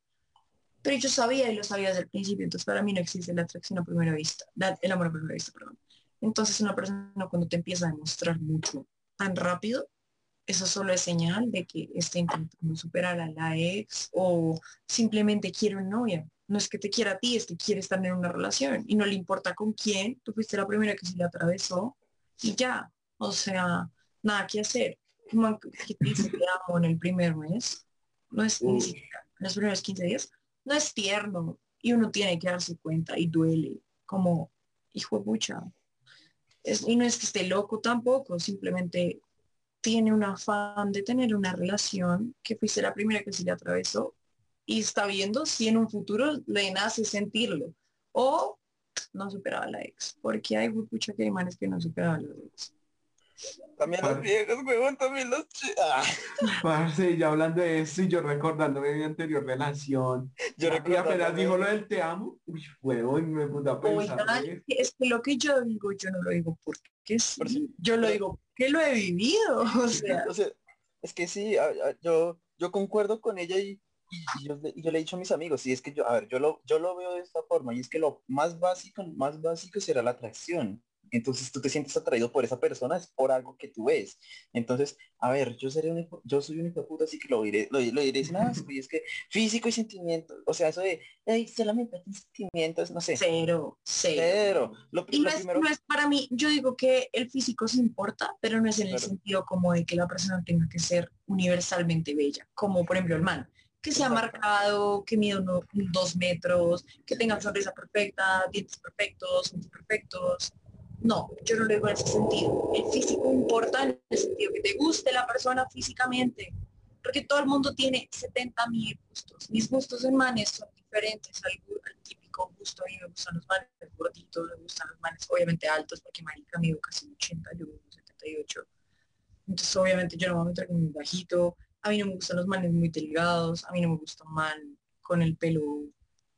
Pero yo sabía y lo sabía desde el principio. Entonces, para mí no existe la atracción a primera vista. la- el amor a primera vista, perdón. Entonces, una persona cuando te empieza a demostrar mucho tan rápido, eso solo es señal de que está intentando superar a la ex o simplemente quiere una novia. No es que te quiera a ti, es que quiere estar en una relación y no le importa con quién. Tú fuiste la primera que se le atravesó y ya. O sea, nada que hacer. Como que te dice te amo en el primer mes. No es ni Uy. siquiera en los primeros 15 días. No es tierno y uno tiene que darse cuenta y duele como hijo de pucha. Es- y no es que esté loco tampoco, simplemente tiene un afán de tener una relación que fuiste la primera que se le atravesó y está viendo si en un futuro le nace sentirlo o no superaba a la ex porque hay mucha que hay manes que no superaban a la ex También Par- los viejos, huevón, también los Ah, Parce, ya hablando de esto y yo recordándome mi anterior relación. yo y recuerdo apenas dijo lo del te amo, uy, huevón, me puse a pensar. Oigan, ¿ves? es que lo que yo digo yo no lo digo porque sí, Por si- yo lo pero- digo que lo he vivido o sea O sea, es que sí, a- a- yo, yo concuerdo con ella y, y yo, y yo le he dicho a mis amigos, y es que yo, a ver, yo lo, yo lo veo de esta forma, y es que lo más básico, más básico será la atracción. Entonces tú te sientes atraído por esa persona, es por algo que tú ves. Entonces, a ver, yo seré un yo soy un hijo puta, así que lo diré, lo, lo diré sin asco, y es que físico y sentimiento, o sea, eso de, ay, solamente sentimientos, no sé, cero cero cero. Lo, Y no es, primero, no es para mí, yo digo que el físico sí importa, pero no es en el sentido como de que la persona tenga que ser universalmente bella, como por ejemplo el man, que sea marcado, que mida uno- dos metros, que tenga sonrisa perfecta, dientes perfectos, ojos perfectos. No, yo no lo digo en ese sentido. El físico importa en el sentido que te guste la persona físicamente, porque todo el mundo tiene 70 mil gustos. Mis gustos en manes son diferentes al, al típico gusto. A mí me gustan los manes gorditos, me gustan los manes obviamente altos, porque marica mido casi 80, yo mido 78. Entonces obviamente yo no me voy a meter con un bajito. A mí no me gustan los manes muy delgados, a mí no me gusta un man con el pelo,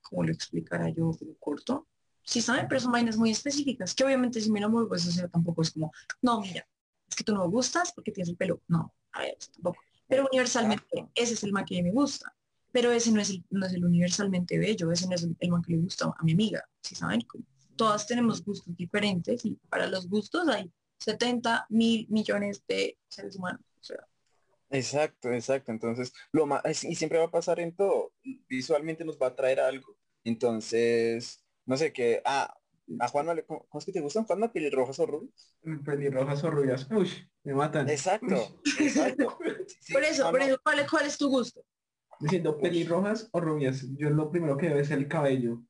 como lo explicara yo, pelo corto. Sí, saben, pero son vainas muy específicas, que obviamente si me enamoro, pues o sea, tampoco es como, no, mira, es que tú no me gustas porque tienes el pelo. No, a ver, tampoco. Pero universalmente, ese es el man que me gusta. Pero ese no es el, no es el universalmente bello, ese no es el, el man que le gusta a mi amiga, ¿sí saben? Como Todas tenemos gustos diferentes y para los gustos hay 70 mil millones de seres humanos. O sea, Exacto, exacto. Entonces, lo más, y siempre va a pasar en todo. Visualmente nos va a traer algo. Entonces, no sé qué. Ah, a Juanma, le- ¿cómo, es que te gustan, Juanma? ¿Pelirrojas o rubios? Pelirrojas o rubias. Uy, me matan. Exacto, exacto. Sí, por eso, por eso, ¿cuál, es- ¿cuál es tu gusto? Diciendo pelirrojas o rubias. Yo lo primero que debe ser el cabello.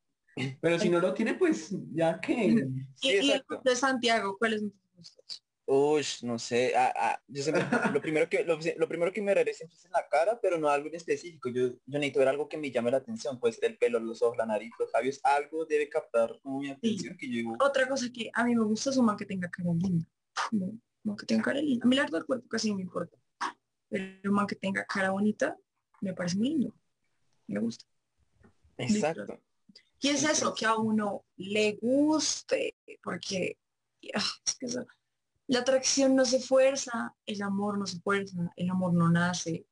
Pero si no lo tiene, pues ya que... Sí, y, y el de Santiago, ¿cuáles son tus gustos? Uy, no sé. ah, ah, yo siempre, lo primero que lo, lo primero que me miraré siempre es en la cara, pero no algo en específico. Yo, yo necesito ver algo que me llame la atención. Puede ser el pelo, los ojos, la nariz, los labios. Algo debe captar como mi atención que yo digo, Otra cosa que a mí me gusta es un man que tenga cara linda. No, no que tenga cara linda. A mí el arte del cuerpo casi no me importa. Pero un man que tenga cara bonita me parece muy lindo. Me gusta. exacto. Y es eso, que a uno le guste, porque ah, es que eso- la atracción no se fuerza, el amor no se fuerza, el amor no nace,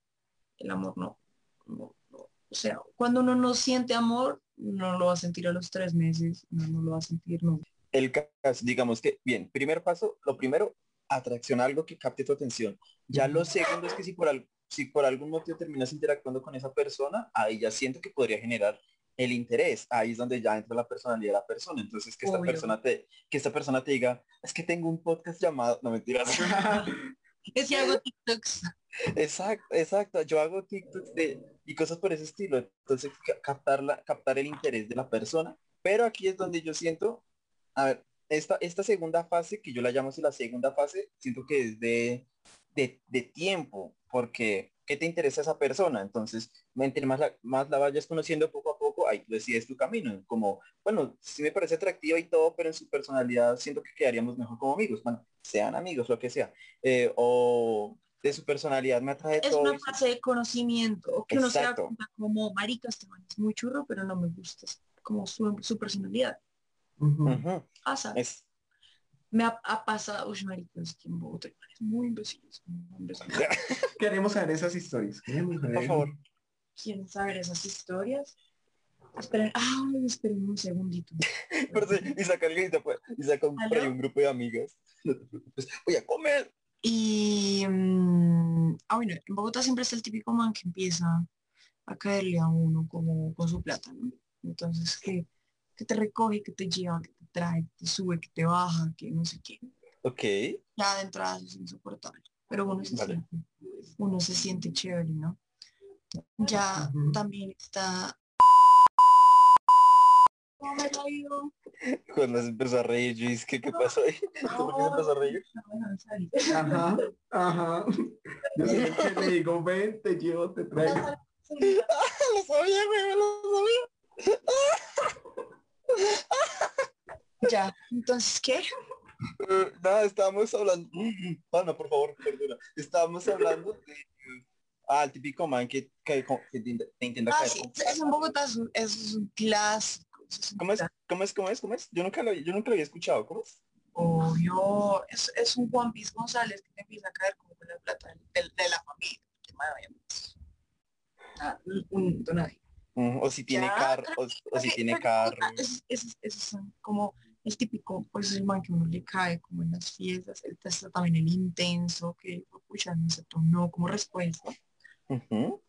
el amor no, o sea, cuando uno no siente amor, no lo va a sentir a los tres meses, no, no lo va a sentir nunca. El caso, digamos que, bien, primer paso, lo primero, atracción a algo que capte tu atención. Ya lo segundo es que si por, al- si por algún motivo terminas interactuando con esa persona, ahí ya siento que podría generar el interés. Ahí es donde ya entra la personalidad de la persona. Entonces que esta Obvio. persona te, que esta persona te diga, es que tenmo un podcast llamado, no mentiras. Es que hago TikToks. Exacto, exacto. Yo hago TikToks de, y cosas por ese estilo. Entonces, ca- captarla, captar el interés de la persona. Pero aquí es donde yo siento, a ver, esta, esta segunda fase, que yo la llamo así la segunda fase, siento que es de, de, de tiempo, porque ¿qué te interesa esa persona? Entonces, entre más la, más la vayas conociendo poco a poco, ahí tú decides tu camino. Como, bueno, sí me parece atractiva y todo, pero en su personalidad siento que quedaríamos mejor como amigos. Bueno, sean amigos, lo que sea. Eh, o de su personalidad me atrae Es todo. una y su- fase de conocimiento, o que uno se da Exacto. cuenta como marica, este man es muy churro, pero no me gusta, es como su, su personalidad. Pasa. es- Me ha, ha pasado, uy, marica, es que en Bogotá manes muy imbéciles. Queremos saber esas historias. Queremos saber. por favor. ¿Quieren saber esas historias? Esperen, ah, esperen un segundito. Sí, y saca y, después- y saca un, por ahí ¿Aló? un grupo de amigas. Preocupes. Voy a comer. Y, mm, ah, bueno, en Bogotá siempre está el típico man que empieza a caerle a uno como con su plata, ¿no? Entonces, que, que te recoge, que te lleva, que te trae, que te sube, que te baja, que no sé qué. Ok. Ya de entrada es insoportable. Pero uno se, Vale. siente, uno se siente chévere, ¿no? Ya Ujú. también está... ¿Cómo me la digo? Cuando se empezó a reír, yo dije, ¿qué, qué pasó ahí? ¿Por qué se empezó a reír? Ajá, ajá. Yo el que le digo, ven, te llevo, te traigo. lo sabía, güey, lo sabía. Ya, entonces, ¿qué? Eh, nada, estábamos hablando. Ana, por favor, perdona. Estábamos hablando de. Ah, el típico man que, que, que te int- te intenta Ah, caer sí, eso en Bogotá es un, es un clásico. Es un ¿Cómo es? ¿Cómo es? ¿Cómo es? ¿Cómo es? Yo nunca lo, yo nunca lo había escuchado. ¿Cómo es? Obvio, es, es un Juan Piz González que te empieza a caer como con la plata de, de la familia. Ah, un nadie. Mm, O si tiene carro, o, o si tiene carro. Esos, esos, esos son como el típico, pues el man que uno le cae como en las fiestas, el está también el intenso, que pucha, no se tomó como respuesta.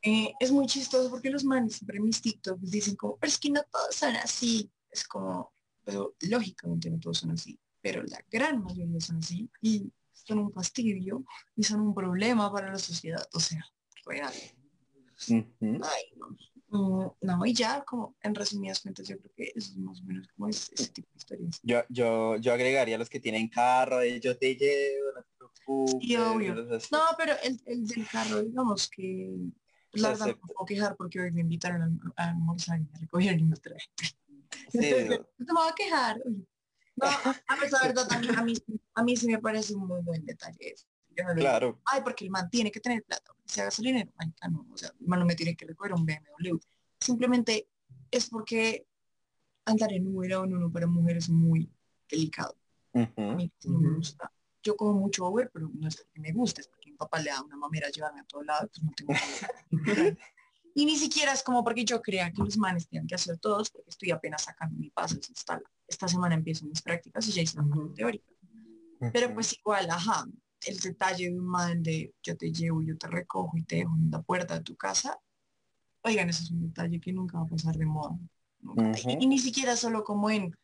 Eh, es muy chistoso porque los manes siempre en mis TikToks dicen como, pero es que no todos son así. Es como, pero lógicamente no todos son así, pero la gran mayoría son así y son un fastidio y son un problema para la sociedad. O sea, real. Ay, no. No, y ya como en resumidas cuentas yo creo que eso es más o menos como es, ese tipo de historias. Yo, yo, yo agregaría a los que tienen carro, de yo te llevo, no te preocupes. Sí, obvio. No, pero el, el del carro, digamos que pues, la verdad no me puedo quejar porque hoy me invitaron a, a almorzar y me recogieron y me trajeron. Sí, no me voy a quejar. No, a ver, la verdad, a mí, a, mí, a mí sí me parece un muy buen detalle eso. Lo digo, claro. Ay, porque el man tiene que tener plata. Si haga gasolinero, marica, no. O sea, el man no me tiene que recoger un BMW. Simplemente es porque andar en Uber o en uno para mujeres es muy delicado. A Ujú. mí no me gusta. Yo como mucho Uber, pero no es porque me guste, es porque mi papá le da una mamera a llevarme a todo lado, pues no tengo Y ni siquiera es como porque yo crea que los manes tienen que hacer todos, porque estoy apenas sacando mi paso. Esta, esta semana empiezo mis prácticas y ya hice la parte teórica. Pero pues igual, ajá, el detalle de un man de yo te llevo, yo te recojo y te dejo en la puerta de tu casa, oigan, eso es un detalle que nunca va a pasar de moda. y, ni siquiera solo como en,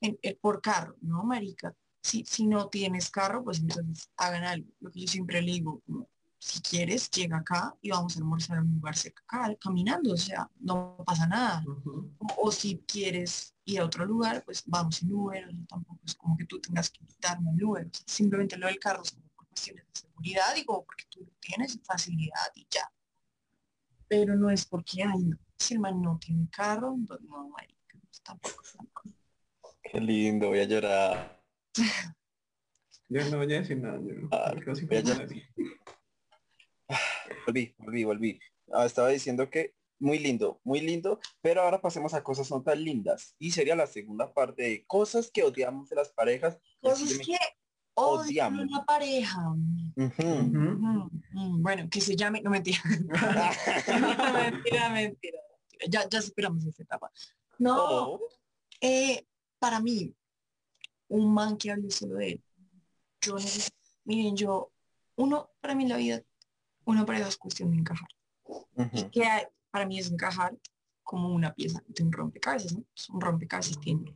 en, en, por carro, ¿no, marica? Si, si no tienes carro, pues entonces hagan algo. Lo que yo siempre le digo, si quieres, llega acá y vamos a almorzar en un lugar cerca, caminando, o sea, no pasa nada. o, si quieres ir a otro lugar, pues vamos en Uber, tampoco es como que tú tengas que quitarme el Uber, simplemente lo del carro es como cuestiones de seguridad, digo, porque tú tienes facilidad y ya. Pero no es porque, ay, no, si el man no tiene carro, pues no, marica, pues tampoco, tampoco. Qué lindo, voy a llorar. Yo no voy a decir nada, yo, ah, voy a llorar. Volví, volví, volví. Ah, estaba diciendo que muy lindo, muy lindo, pero ahora pasemos a cosas no tan lindas. Y sería la segunda parte de cosas que odiamos de las parejas. Cosas que odiamos una pareja. Bueno, que se llame, no mentira. mentira, mentira, Ya, ya superamos esa etapa. No, oh. eh, para mí, un man que hable solo de él. Yo miren, yo, uno, para mí la vida una pareja es cuestión de encajar. Y que para mí es encajar como una pieza de un rompecabezas, ¿no? un rompecabezas tiene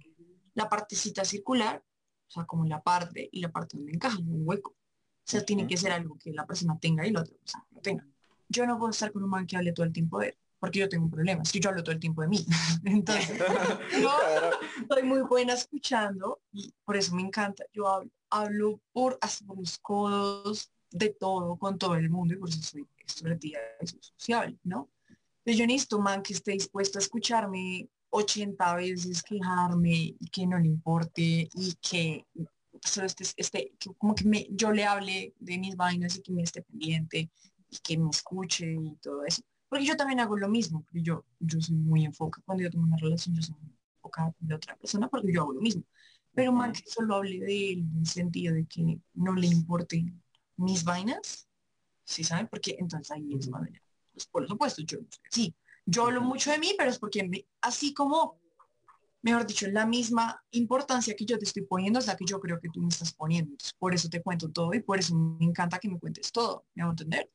la partecita circular, sea, como la parte y la parte donde encaja, un hueco. O sea, tiene que ser algo que la persona tenga y la otra persona no tenga. Yo no puedo estar con un man que hable todo el tiempo de él, porque yo tengo un problema, es que yo hablo todo el tiempo de mí. Entonces, yo soy muy buena escuchando y por eso me encanta. Yo hablo, hablo por hasta por los codos, de todo con todo el mundo y por eso soy extrovertida y sociable, ¿no? Pero yo necesito un man que esté dispuesto a escucharme 80 veces, quejarme y que no le importe y que solo esté, este, como que me, yo le hable de mis vainas y que me esté pendiente y que me escuche y todo eso. Porque yo también hago lo mismo, porque yo, yo soy muy enfocada, cuando yo tengo una relación yo soy muy enfocada de otra persona porque yo hago lo mismo. Pero man que solo hable de él en el sentido de que no le importe mis vainas, ¿sí saben? Porque entonces ahí es madre. Pues por supuesto, yo sí, yo hablo mucho de mí, pero es porque así como, mejor dicho, la misma importancia que yo te estoy poniendo es la que yo creo que tú me estás poniendo. Entonces, por eso te cuento todo y por eso me encanta que me cuentes todo. ¿Me hago entender?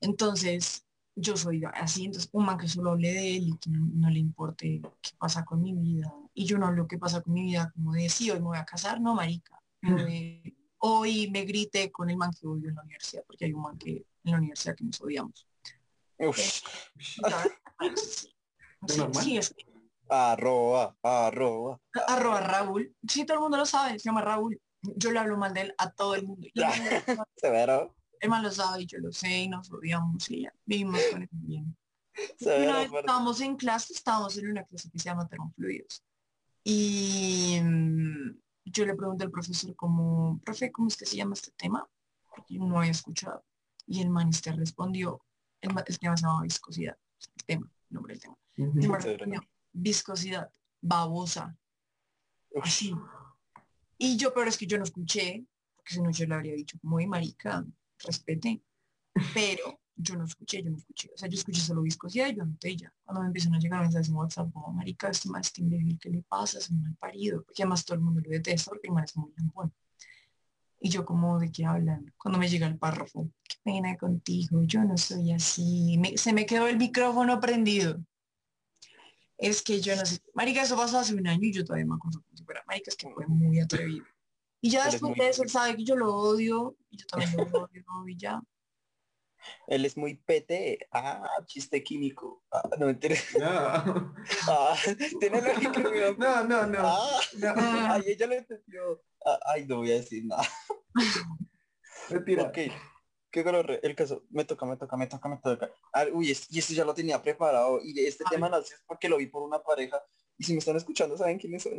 Entonces, yo soy así, entonces un man que solo hable de él y que no, le importe qué pasa con mi vida. Y yo no hablo qué pasa con mi vida como de sí, hoy me voy a casar, no, marica hoy me grite con el man que odio en la universidad, porque hay un man que en la universidad que nos odiamos. Sí, es arroba, arroba. Arroba Raúl. Sí, todo el mundo lo sabe, se llama Raúl. Yo le hablo mal de él a todo el mundo. Severo. El man lo sabe y yo lo sé y nos odiamos y ya vivimos con él bien. estábamos en clase, estábamos en una clase que se llama termofluidos. Y mm, yo le pregunté al profesor como, profe, ¿cómo es que se llama este tema? Porque yo no había escuchado. Y el manister respondió, el, tema se llama viscosidad, el tema, el nombre del tema. viscosidad, babosa. Así. Y yo, pero es que yo no escuché, porque si no yo le habría dicho, muy marica, respete. Pero yo no escuché, yo no escuché. O sea, yo escuché solo viscosidad y yo anoté ya. Cuando me empiezan a llegar mensajes en WhatsApp como, marica, este más este imbécil, ¿qué le pasa? Es un mal parido. Porque además todo el mundo lo detesta porque el man es muy lampón. Y yo como, ¿de qué hablan? Cuando me llega el párrafo, qué pena contigo, yo no soy así. se me quedó el micrófono prendido. Es que yo no sé. Marica, eso pasó hace un año y yo todavía me acuerdo como si fuera. Marica, es que fue muy atrevido. Y ya después de eso, él sabe que yo lo odio, y yo también lo odio, y ya. Él es muy PT. Ah, chiste químico. Ah, no me interesa. No. Ah, tiene lógica. No, no, no. Ah, no. Ay, ella lo entendió. Ah, ay, no voy a decir nada. Mentira. Ok. Qué color el caso. Me toca, me toca, me toca, me toca. Ah, uy, y esto ya lo tenía preparado. Y este tema nació porque lo vi por una pareja. Y si me están escuchando, ¿saben quiénes son?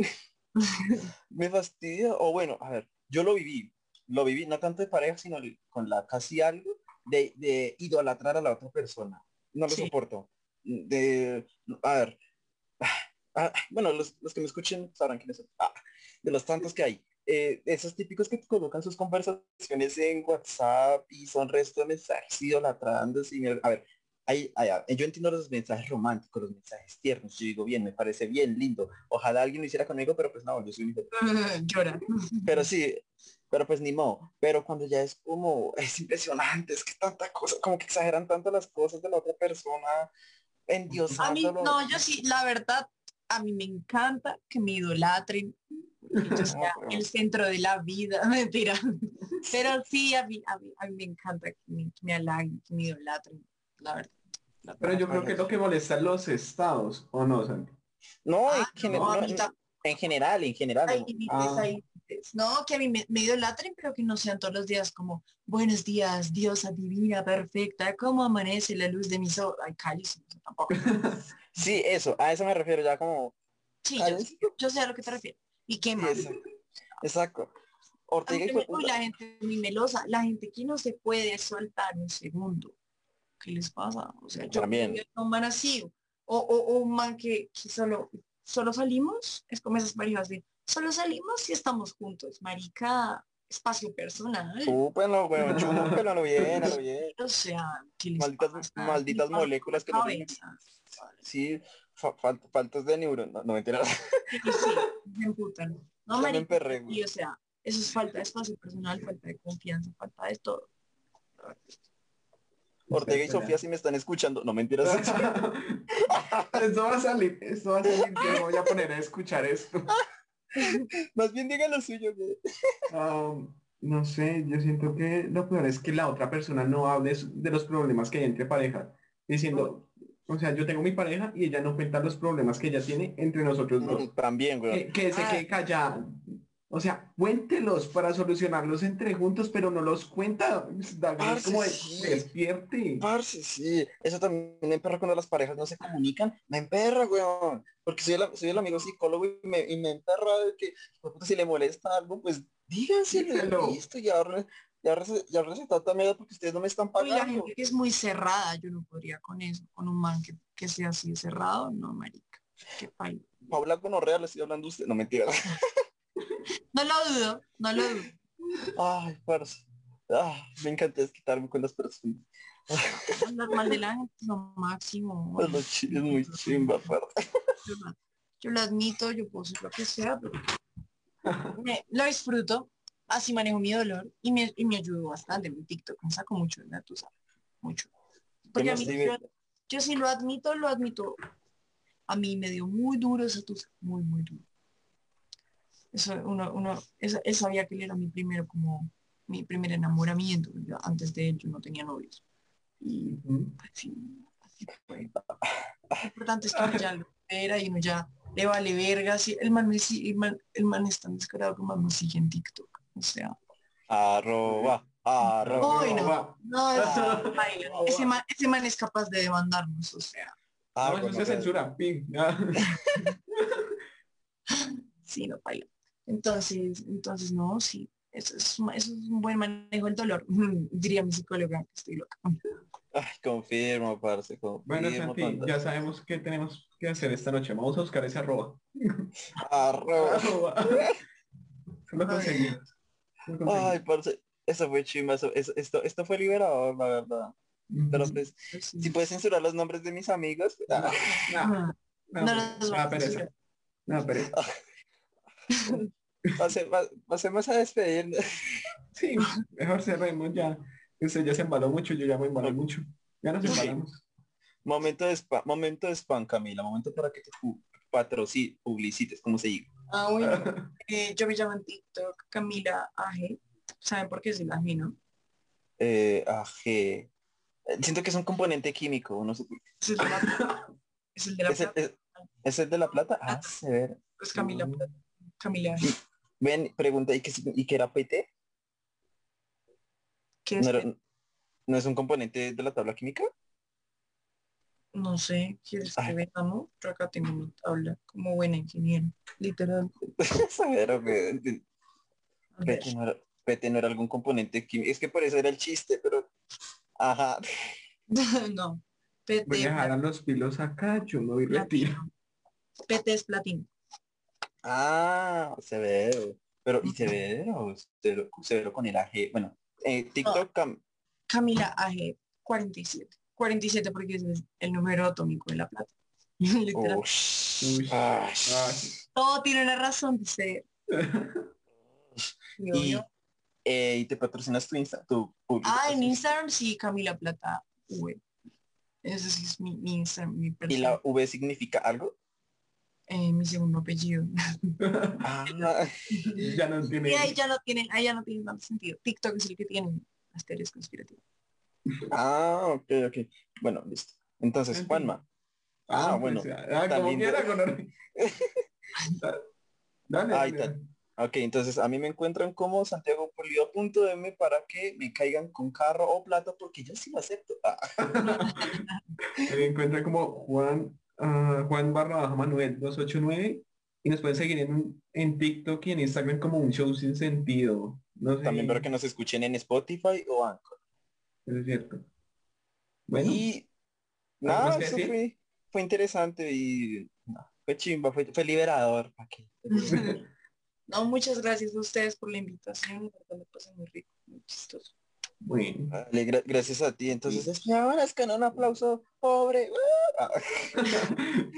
me fastidia. O bueno, a ver, yo lo viví. Lo viví no tanto de pareja, sino con la casi algo de, de idolatrar a la otra persona. No lo soporto. De, a ver, ah, bueno, los, los, que me escuchen sabrán quiénes son. Ah, de los tantos que hay. Eh, esos típicos que colocan sus conversaciones en WhatsApp y son resto de mensajes idolatrando. A ver, hay, yo entiendo los mensajes románticos, los mensajes tiernos. Yo digo, bien, me parece bien, lindo. Ojalá alguien lo hiciera conmigo, pero pues no, yo soy un hijo. Llora. Pero sí, pero pues ni modo. Pero cuando ya es como, es impresionante, es que tanta cosa, como que exageran tanto las cosas de la otra persona, en Dios A mí, no, yo sí, la verdad, a mí me encanta que me idolatren, el centro de la vida, mentira. Pero sí, a mí, a mí, me encanta que me, me halaguen, que me idolatren, la verdad. Pero yo creo que es lo que molesta los estados, ¿o no, Santi? No, en, ah, general, en, general, en general, no, que a mí me, me, idolatren, pero que no sean todos los días como, buenos días, diosa divina, perfecta, ¿cómo amanece la luz de mis ojos? Ay, cállese, tampoco. sí, eso, a eso me refiero ya como... Sí, yo, sé a lo que te refieres. ¿Y qué más? Exacto. Ortega y la gente muy melosa, la gente que no se puede soltar un segundo. ¿Qué les pasa? O sea, yo también un man así, o, o, un man que, que, solo, solo salimos, es como esas parejas de solo salimos si estamos juntos, marica, espacio personal. Chúpenlo, weón, chúpenlo bien, bien. O sea, malditas, malditas moléculas que no Sí, faltas de neuronas, no, me enteras. Sí, sí, me putan. No, marica, y, o sea, eso es falta de espacio personal, falta de confianza, falta de todo. Ortega y Sofía si me están escuchando, no mentiras. esto va a salir, esto va a salir, yo voy a poner a escuchar esto. Más bien diga lo suyo. no sé, yo siento que lo peor es que la otra persona no hable de los problemas que hay entre pareja. Diciendo, o sea, yo tengo mi pareja y ella no cuenta los problemas que ella tiene entre nosotros dos. Mm, también, güey. Que, se quede callada. O sea, cuéntelos para solucionarlos entre juntos, pero no los cuenta. como despierte. Parce, sí. Eso también me emperra cuando las parejas no se comunican. Me emperra, weón. Porque soy el, soy el amigo psicólogo y me, y me emperra de que si le molesta algo, pues díganse listo, ya, ya, ya miedo porque ustedes no me están pagando. la gente que es muy cerrada, yo no podría con eso, con un man que, que sea así cerrado, no, marica. Qué país. Paula con le estoy hablando usted, no mentira. No lo dudo, no lo dudo. Ay, parce. Ah, me encanta quitarme con las personas. Es normal de la gente, lo máximo. Es, muy chimba, Yo, lo admito, yo puedo hacer lo que sea, pero lo disfruto, así manejo mi dolor y me, y me ayudo bastante. Mi TikTok me saco mucho de la mucho. Porque a mí, yo, yo sí lo admito, lo admito. A mí me dio muy duro esa tusa, muy, muy duro. Eso, uno, uno, eso, sabía que él era mi primero, como mi primer enamoramiento. antes de él yo no tenía novios. Y así, así fue. Lo importante es que ya lo era y uno ya le vale verga. Si el, man, el, man, el man es tan descarado que más sigue en TikTok. O sea. Arroba. Arroba. no, eso, ese, man, ese man es capaz de demandarnos, o sea. Ah, no, eso se censura. Ping. sí, no, baila. Entonces, entonces no, sí, eso es, eso es un buen manejo del dolor, diría mi psicóloga, que estoy loca. Ay, confirmo, parce, Bueno, Santi, ya sabemos qué tenemos que hacer esta noche. Vamos a buscar ese arroba. Arroba. lo conseguimos. Ay, parce, eso fue chima, eso, esto, esto fue liberador, la verdad. Pero pues, pues si puedes censurar los nombres de mis amigos. Ah. No, no, no, no, no, no, pasemos a despedir. Sí, mejor cerremos ya. Usted ya se embaló mucho, yo ya me embalé mucho. Ya nos embalamos. Momento de spam, momento de spam, Camila. Momento para que te patrocines, publicites, como se diga. Ah, bueno. Eh, yo me llamo en TikTok Camila AG. ¿Saben por qué es el AG, no? Eh, AG. Siento que es un componente químico, no sé ¿Es el de la plata? ¿Es el de la plata? ¿Es, el de la plata? Ah, severo. Pues Camila mm. Plata. Camila. Ven, pregunta, ¿y qué, y qué era PT? ¿Qué es ¿No, es un componente de la tabla química? No sé, ¿quieres que veamos? Yo acá tengo mi tabla como buena ingeniero, literal. PT no, era, PT no era algún componente químico. Es que por eso era el chiste, pero... Ajá. no. PT Voy a dejar a los pilos acá, yo no voy retiro. PT es platino. Ah, se ve. Pero, ¿y severo? o severo, severo con el AG? Bueno, eh, TikTok, cam- Camila AG 47. 47 porque ese es el número atómico de la plata. Literal. Ush, Uy. ay, Todo tiene una razón de ser. Y, eh, y te patrocinas tu Insta, tu público. Ah, en Instagram sí, Camila Plata V. Ese sí es mi, mi Instagram, mi ¿Y la V significa algo? Eh, mi segundo apellido. Ah, ya no tiene. Y ahí ya no tiene, ahí ya no tiene tanto sentido. TikTok es el que tiene las teorías conspirativas. Ah, ok, ok. Bueno, listo. Entonces, Juanma. Ah, bueno. pues, ah, tan como lindo. quiera, con Dale, dale. tan- Ok, entonces a mí me encuentran como santiagopolido.m para que me caigan con carro o plata porque yo sí lo acepto. Ah, Me encuentra como Juan, ah, Juan barra Manuel 289 y nos pueden seguir en, en TikTok y en Instagram como un show sin sentido. No sé. También para que nos escuchen en Spotify o Anchor. Eso es cierto. Bueno, Y ¿Algo nada, eso fue, fue interesante y no, fue chimba, fue, fue liberador. ¿pa' qué? No, muchas gracias a ustedes por la invitación. la verdad Me pasé muy rico, muy chistoso. bueno. Vale, gra- gracias a ti. Entonces, es ahora es que no un aplauso pobre.